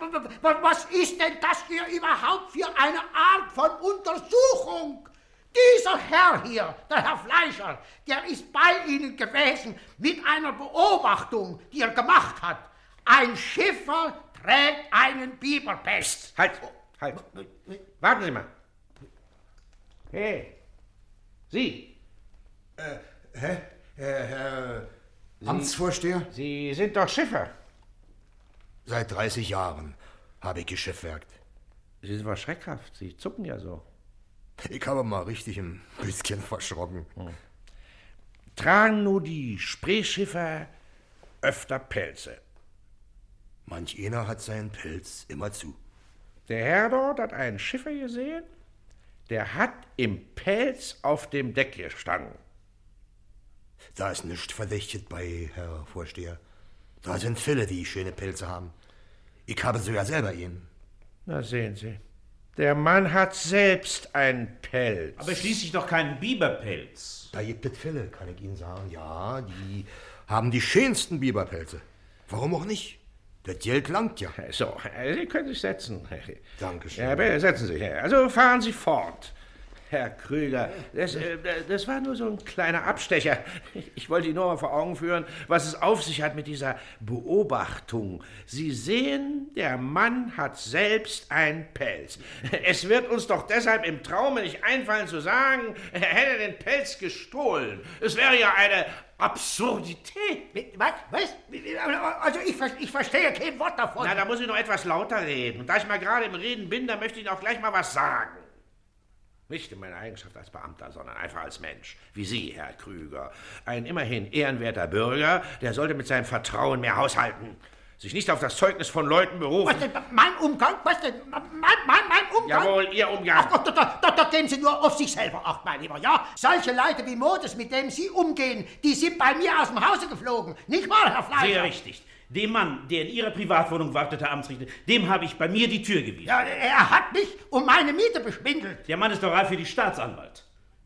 was ist denn das hier überhaupt für eine Art von Untersuchung? Dieser Herr hier, der Herr Fleischer, der ist bei Ihnen gewesen mit einer Beobachtung, die er gemacht hat. Ein Schiffer trägt einen Biberpest. Halt, halt. Warten Sie mal. Hey, Sie. Äh, hä? Herr, Herr Sie- Amtsvorsteher? Sie sind doch Schiffer. Seit 30 Jahren habe ich geschiffwerkt. Sie sind aber schreckhaft. Sie zucken ja so. Ich habe mal richtig ein bisschen verschrocken. Tragen nur die Spreeschiffer öfter Pelze. Manch einer hat seinen Pelz immer zu. Der Herr dort hat einen Schiffer gesehen, der hat im Pelz auf dem Deck gestanden. Da ist nichts verdächtig bei, Herr Vorsteher. Da sind viele, die schöne Pelze haben. Ich habe sogar selber ihn. Na sehen Sie. Der Mann hat selbst einen Pelz. Aber schließlich doch keinen Biberpelz. Da gibt es viele, kann ich Ihnen sagen. Ja, die haben die schönsten Biberpelze. Warum auch nicht? Das Geld langt ja. So, Sie können sich setzen. Dankeschön. Ja, bitte setzen Sie sich. Also fahren Sie fort. Herr Krüger, das, äh, das war nur so ein kleiner Abstecher. Ich wollte Ihnen nur mal vor Augen führen, was es auf sich hat mit dieser Beobachtung. Sie sehen, der Mann hat selbst einen Pelz. Es wird uns doch deshalb im Traume nicht einfallen zu sagen, er hätte den Pelz gestohlen. Es wäre ja eine Absurdität. Was? Was? Also ich, ich verstehe kein Wort davon. Na, da muss ich noch etwas lauter reden. Und da ich mal gerade im Reden bin, da möchte ich Ihnen auch gleich mal was sagen. Nicht in meiner Eigenschaft als Beamter, sondern einfach als Mensch. Wie Sie, Herr Krüger. Ein immerhin ehrenwerter Bürger, der sollte mit seinem Vertrauen mehr haushalten. Sich nicht auf das Zeugnis von Leuten berufen. Was denn? Mein Umgang? Was denn? Mein, mein, mein Umgang? Jawohl, Ihr Umgang. Ach, da, da, da, da geben Sie nur auf sich selber Acht, mein Lieber, ja? Solche Leute wie Modes, mit denen Sie umgehen, die sind bei mir aus dem Hause geflogen. Nicht wahr, Herr Fleischer? Sehr richtig. Dem Mann, der in Ihrer Privatwohnung wartete, Herr Amtsrichter, dem habe ich bei mir die Tür gewiesen. Ja, er hat mich um meine Miete beschwindelt. Der Mann ist doch reif für die Staatsanwalt.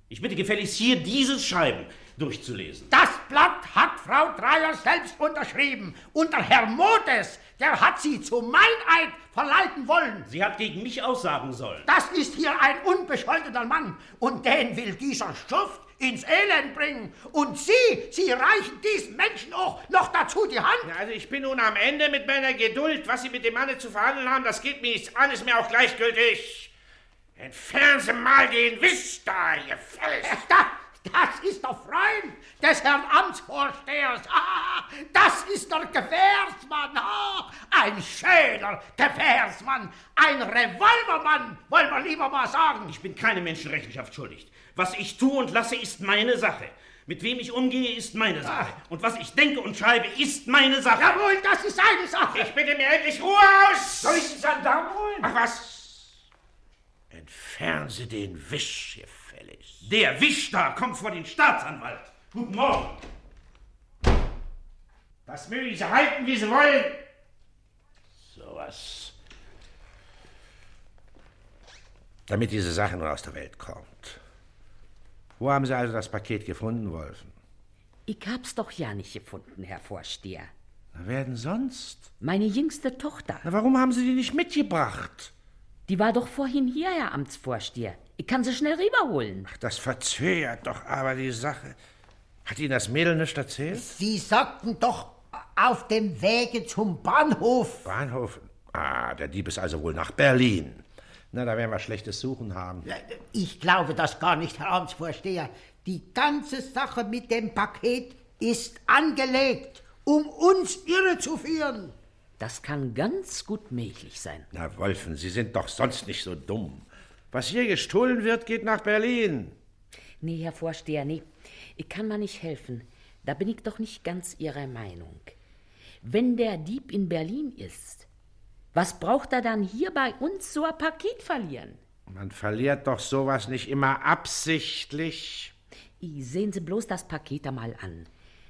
Ich bitte gefälligst hier dieses Schreiben durchzulesen. Das Blatt hat Frau Dreier selbst unterschrieben. Und der Herr Modes, der hat sie zu Meineid verleiten wollen. Sie hat gegen mich aussagen sollen. Das ist hier ein unbescholtener Mann. Und den will dieser Schuft ins Elend bringen. Und Sie, Sie reichen diesen Menschen auch noch dazu die Hand. Ja, also ich bin nun am Ende mit meiner Geduld. Was Sie mit dem Manne zu verhandeln haben, das geht mir nichts an, ist mir auch gleichgültig. Entfernen Sie mal den Wisch da, ihr Fels! Da, das ist der Freund des Herrn Amtsvorstehers. Ah, das ist der Gefährsmann. Ah, ein schöner Gefährsmann. Ein Revolvermann, wollen wir lieber mal sagen. Ich bin keine Menschenrechenschaft schuldig. Was ich tue und lasse, ist meine Sache. Mit wem ich umgehe, ist meine Sache. Und was ich denke und schreibe, ist meine Sache. Jawohl, das ist seine Sache. Ich bitte mir endlich Ruhe aus! Soll ich den Gendarm holen? Ach was? Entfernen Sie den Wisch, ihr Fällig. Der Wisch da kommt vor den Staatsanwalt. Guten Morgen. Das mögen Sie halten, wie Sie wollen. So was. Damit diese Sache nur aus der Welt kommt. Wo haben Sie also das Paket gefunden, Wolfen? Ich hab's doch ja nicht gefunden, Herr Vorsteher. Na, wer denn sonst? Meine jüngste Tochter. Na, warum haben Sie die nicht mitgebracht? Die war doch vorhin hier, Herr Amtsvorsteher. Ich kann sie schnell rüberholen. Ach, das verzögert doch aber die Sache. Hat Ihnen das Mädel nicht erzählt? Sie sagten doch auf dem Wege zum Bahnhof. Bahnhof? Ah, der Dieb ist also wohl nach Berlin. Na, da werden wir schlechtes Suchen haben. Ich glaube das gar nicht, Herr Amtsvorsteher. Die ganze Sache mit dem Paket ist angelegt, um uns irrezuführen. Das kann ganz gut möglich sein. Na, Wolfen, Sie sind doch sonst nicht so dumm. Was hier gestohlen wird, geht nach Berlin. Nee, Herr Vorsteher, nee. Ich kann mal nicht helfen. Da bin ich doch nicht ganz Ihrer Meinung. Wenn der Dieb in Berlin ist, was braucht er dann hier bei uns so ein Paket verlieren? Man verliert doch sowas nicht immer absichtlich. I, sehen Sie bloß das Paket einmal an.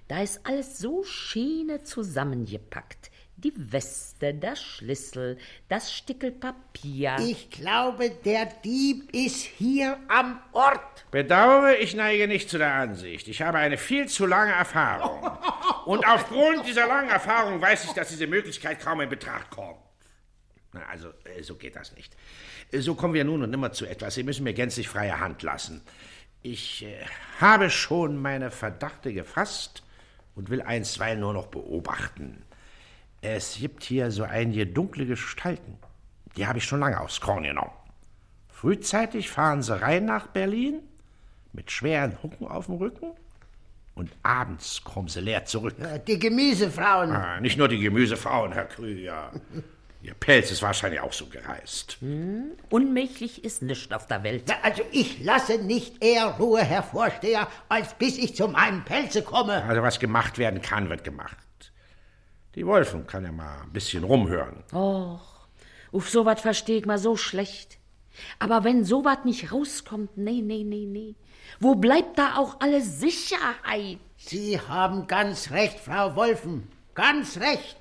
Da ist alles so schöne zusammengepackt. Die Weste, das Schlüssel, das Stickel Papier. Ich glaube, der Dieb ist hier am Ort. Bedauere, ich neige nicht zu der Ansicht. Ich habe eine viel zu lange Erfahrung. Und aufgrund dieser langen Erfahrung weiß ich, dass diese Möglichkeit kaum in Betracht kommt. Also, äh, so geht das nicht. Äh, So kommen wir nun und nimmer zu etwas. Sie müssen mir gänzlich freie Hand lassen. Ich äh, habe schon meine Verdachte gefasst und will einstweilen nur noch beobachten. Es gibt hier so einige dunkle Gestalten. Die habe ich schon lange aufs Korn genommen. Frühzeitig fahren sie rein nach Berlin mit schweren Hucken auf dem Rücken und abends kommen sie leer zurück. Die Gemüsefrauen. Ah, nicht nur die Gemüsefrauen, Herr Krüger. Ihr Pelz ist wahrscheinlich auch so gereist. Hm, unmöglich ist nichts auf der Welt. Ja, also ich lasse nicht eher Ruhe, Herr Vorsteher, als bis ich zu meinem Pelze komme. Also was gemacht werden kann, wird gemacht. Die Wolfen kann ja mal ein bisschen rumhören. Och, auf sowas versteh ich mal so schlecht. Aber wenn sowas nicht rauskommt, nee, nee, nee, nee. Wo bleibt da auch alle Sicherheit? Sie haben ganz recht, Frau Wolfen. Ganz recht.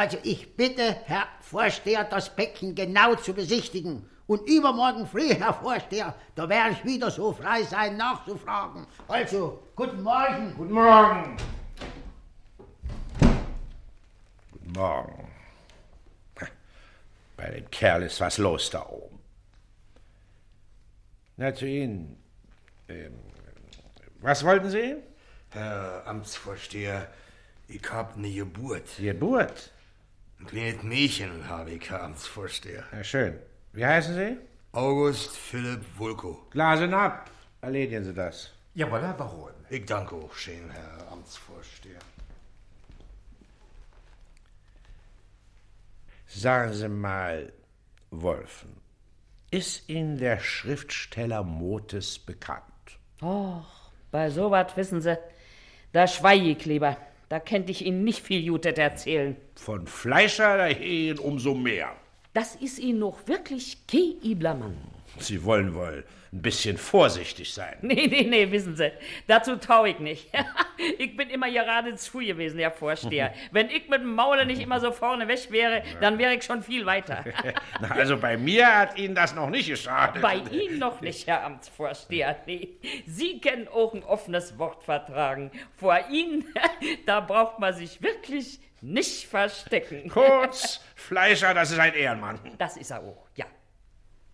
Also ich bitte, Herr Vorsteher, das Becken genau zu besichtigen. Und übermorgen früh, Herr Vorsteher, da werde ich wieder so frei sein, nachzufragen. Also, guten Morgen. Guten Morgen. Guten Morgen. Bei dem Kerl ist was los da oben. Na, zu Ihnen. Ähm, was wollten Sie? Herr Amtsvorsteher, ich hab ne Geburt. Geburt? Habe ich, Herr Amtsvorsteher. Ja, schön. Wie heißen Sie? August Philipp Wulko. Glasen ab. Erledigen Sie das. Jawohl, Herr Baron. Ich danke auch schön, Herr Amtsvorsteher. Sagen Sie mal, Wolfen, ist Ihnen der Schriftsteller Motes bekannt? Och, bei sowas wissen Sie, da schweige ich lieber. Da kennt ich Ihnen nicht viel Jutet erzählen. Von Fleischer dahin umso mehr. Das ist Ihnen noch wirklich kei ibler Mann. Sie wollen wohl ein bisschen vorsichtig sein. Nee, nee, nee, wissen Sie, dazu tau ich nicht. ich bin immer geradezu gewesen, Herr Vorsteher. Wenn ich mit dem Maule nicht immer so vorne weg wäre, dann wäre ich schon viel weiter. Na, also bei mir hat Ihnen das noch nicht geschadet. Bei Ihnen noch nicht, Herr Amtsvorsteher. Nee. Sie können auch ein offenes Wort vertragen. Vor Ihnen, da braucht man sich wirklich nicht verstecken. Kurz, Fleischer, das ist ein Ehrenmann. Das ist er auch, ja.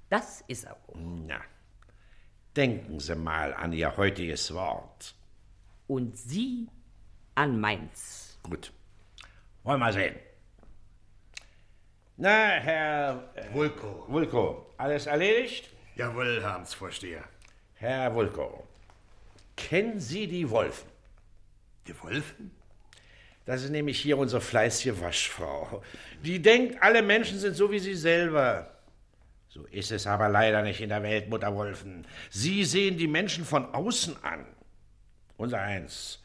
Das ist er auch. Na, denken Sie mal an Ihr heutiges Wort. Und Sie an meins. Gut. Wollen wir sehen. Na, Herr... Äh, Wulko. Wulko, alles erledigt? Jawohl, Herr Amtsvorsteher. Herr Wulko, kennen Sie die Wolfen? Die Wolfen? Das ist nämlich hier unsere fleißige Waschfrau. Die denkt, alle Menschen sind so wie sie selber. So ist es aber leider nicht in der Welt, Mutter Wolfen. Sie sehen die Menschen von außen an. Unser Eins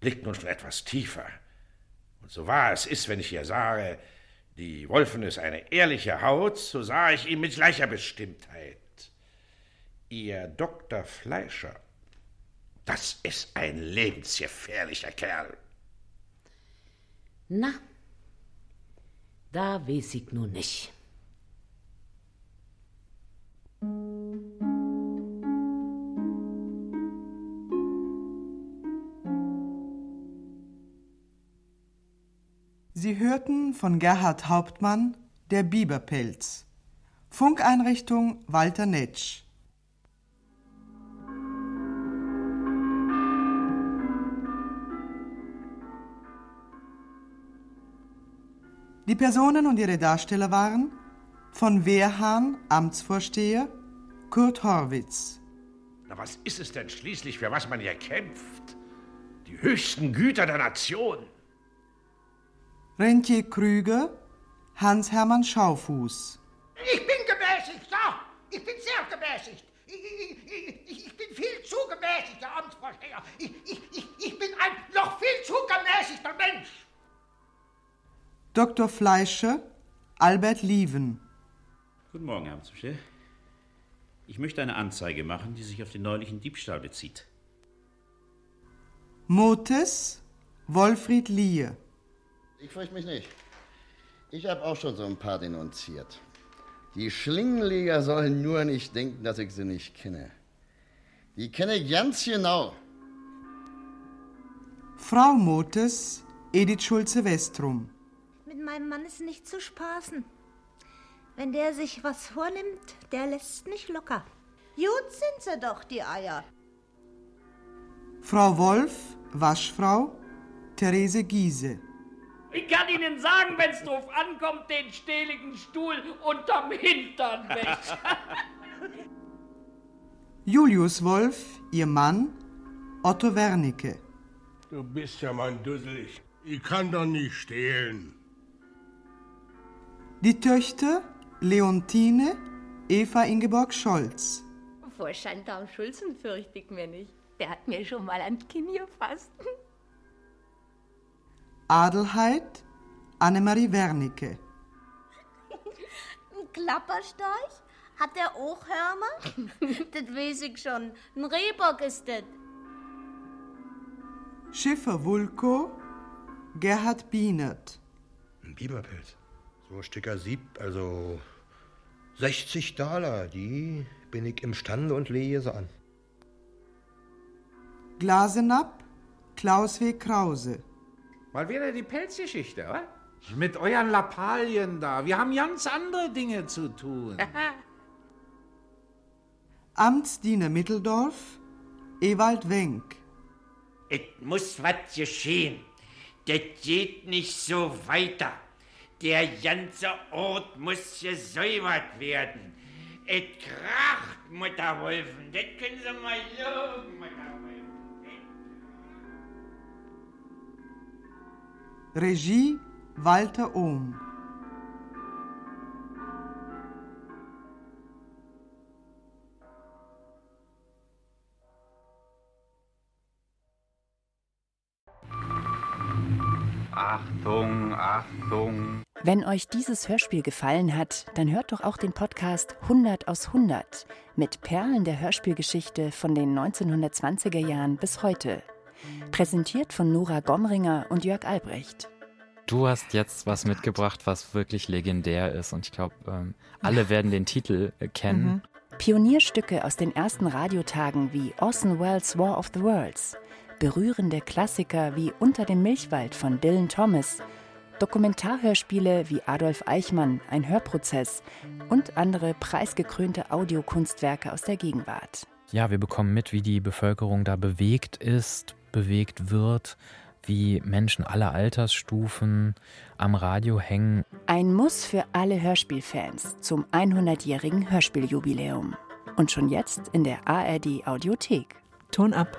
blickt nun schon etwas tiefer. Und so wahr es ist, wenn ich hier sage, die Wolfen ist eine ehrliche Haut, so sah ich ihn mit gleicher Bestimmtheit. Ihr Dr. Fleischer, das ist ein lebensgefährlicher Kerl. Na, da weiß ich nur nicht. Sie hörten von Gerhard Hauptmann Der Biberpelz. Funkeinrichtung Walter Netsch. Die Personen und ihre Darsteller waren von Wehrhahn, Amtsvorsteher, Kurt Horwitz. Na, was ist es denn schließlich, für was man hier kämpft? Die höchsten Güter der Nation. Rentier Krüger, Hans-Hermann Schaufuß. Ich bin gemäßigt, ja. Ich bin sehr gemäßigt. Ich, ich, ich, ich bin viel zu gemäßigt, Herr Amtsvorsteher. Ich, ich, ich, ich bin ein noch viel zu gemäßigter Mensch. Dr. Fleischer, Albert Lieven. Guten Morgen, Herr Amtsvorsteher. Ich möchte eine Anzeige machen, die sich auf den neulichen Diebstahl bezieht. Motes, Wolfried Liehe. Ich fürchte mich nicht. Ich habe auch schon so ein paar denunziert. Die Schlingenleger sollen nur nicht denken, dass ich sie nicht kenne. Die kenne ich ganz genau. Frau Motes, Edith Schulze-Westrum. Mit meinem Mann ist nicht zu spaßen. Wenn der sich was vornimmt, der lässt nicht locker. Gut sind sie doch, die Eier. Frau Wolf, Waschfrau, Therese Giese. Ich kann Ihnen sagen, wenn's drauf ankommt, den stehligen Stuhl unterm Hintern weg. Julius Wolf, ihr Mann, Otto Wernicke. Du bist ja mein Dusselig. Ich kann doch nicht stehlen. Die Töchter Leontine, Eva Ingeborg Scholz. Vor Schandam Schulzen fürchte ich mir nicht. Der hat mir schon mal an Kinn gefasst. Adelheid, Annemarie Wernicke. Ein Klapperstorch? Hat der auch Hörner? das weiß ich schon. Ein Rehbock ist das. Schiffer Wulko, Gerhard Bienert. Ein Biberpelz. So ein Stücker Sieb, also 60 Dollar, die bin ich imstande und lege sie an. Glasenapp, Klaus W. Krause. Mal wieder die Pelzgeschichte, wa? Mit euren Lappalien da. Wir haben ganz andere Dinge zu tun. Amtsdiener Mitteldorf, Ewald Wenk. Es muss was geschehen. Das geht nicht so weiter. Der ganze Ort muss gesäubert werden. Es kracht, Mutter Wolfen. Das können Sie mal loben, Mutter Wolfen. Regie Walter Ohm. Achtung, Achtung. Wenn euch dieses Hörspiel gefallen hat, dann hört doch auch den Podcast 100 aus 100 mit Perlen der Hörspielgeschichte von den 1920er Jahren bis heute. Präsentiert von Nora Gomringer und Jörg Albrecht. Du hast jetzt was mitgebracht, was wirklich legendär ist und ich glaube, ähm, alle werden den Titel äh, kennen. Pionierstücke aus den ersten Radiotagen wie Orson Welles' War of the Worlds, berührende Klassiker wie Unter dem Milchwald von Dylan Thomas, Dokumentarhörspiele wie Adolf Eichmann, ein Hörprozess und andere preisgekrönte Audiokunstwerke aus der Gegenwart. Ja, wir bekommen mit, wie die Bevölkerung da bewegt ist, bewegt wird, wie Menschen aller Altersstufen am Radio hängen. Ein Muss für alle Hörspielfans zum 100-jährigen Hörspieljubiläum. und schon jetzt in der ARD Audiothek. Ton ab.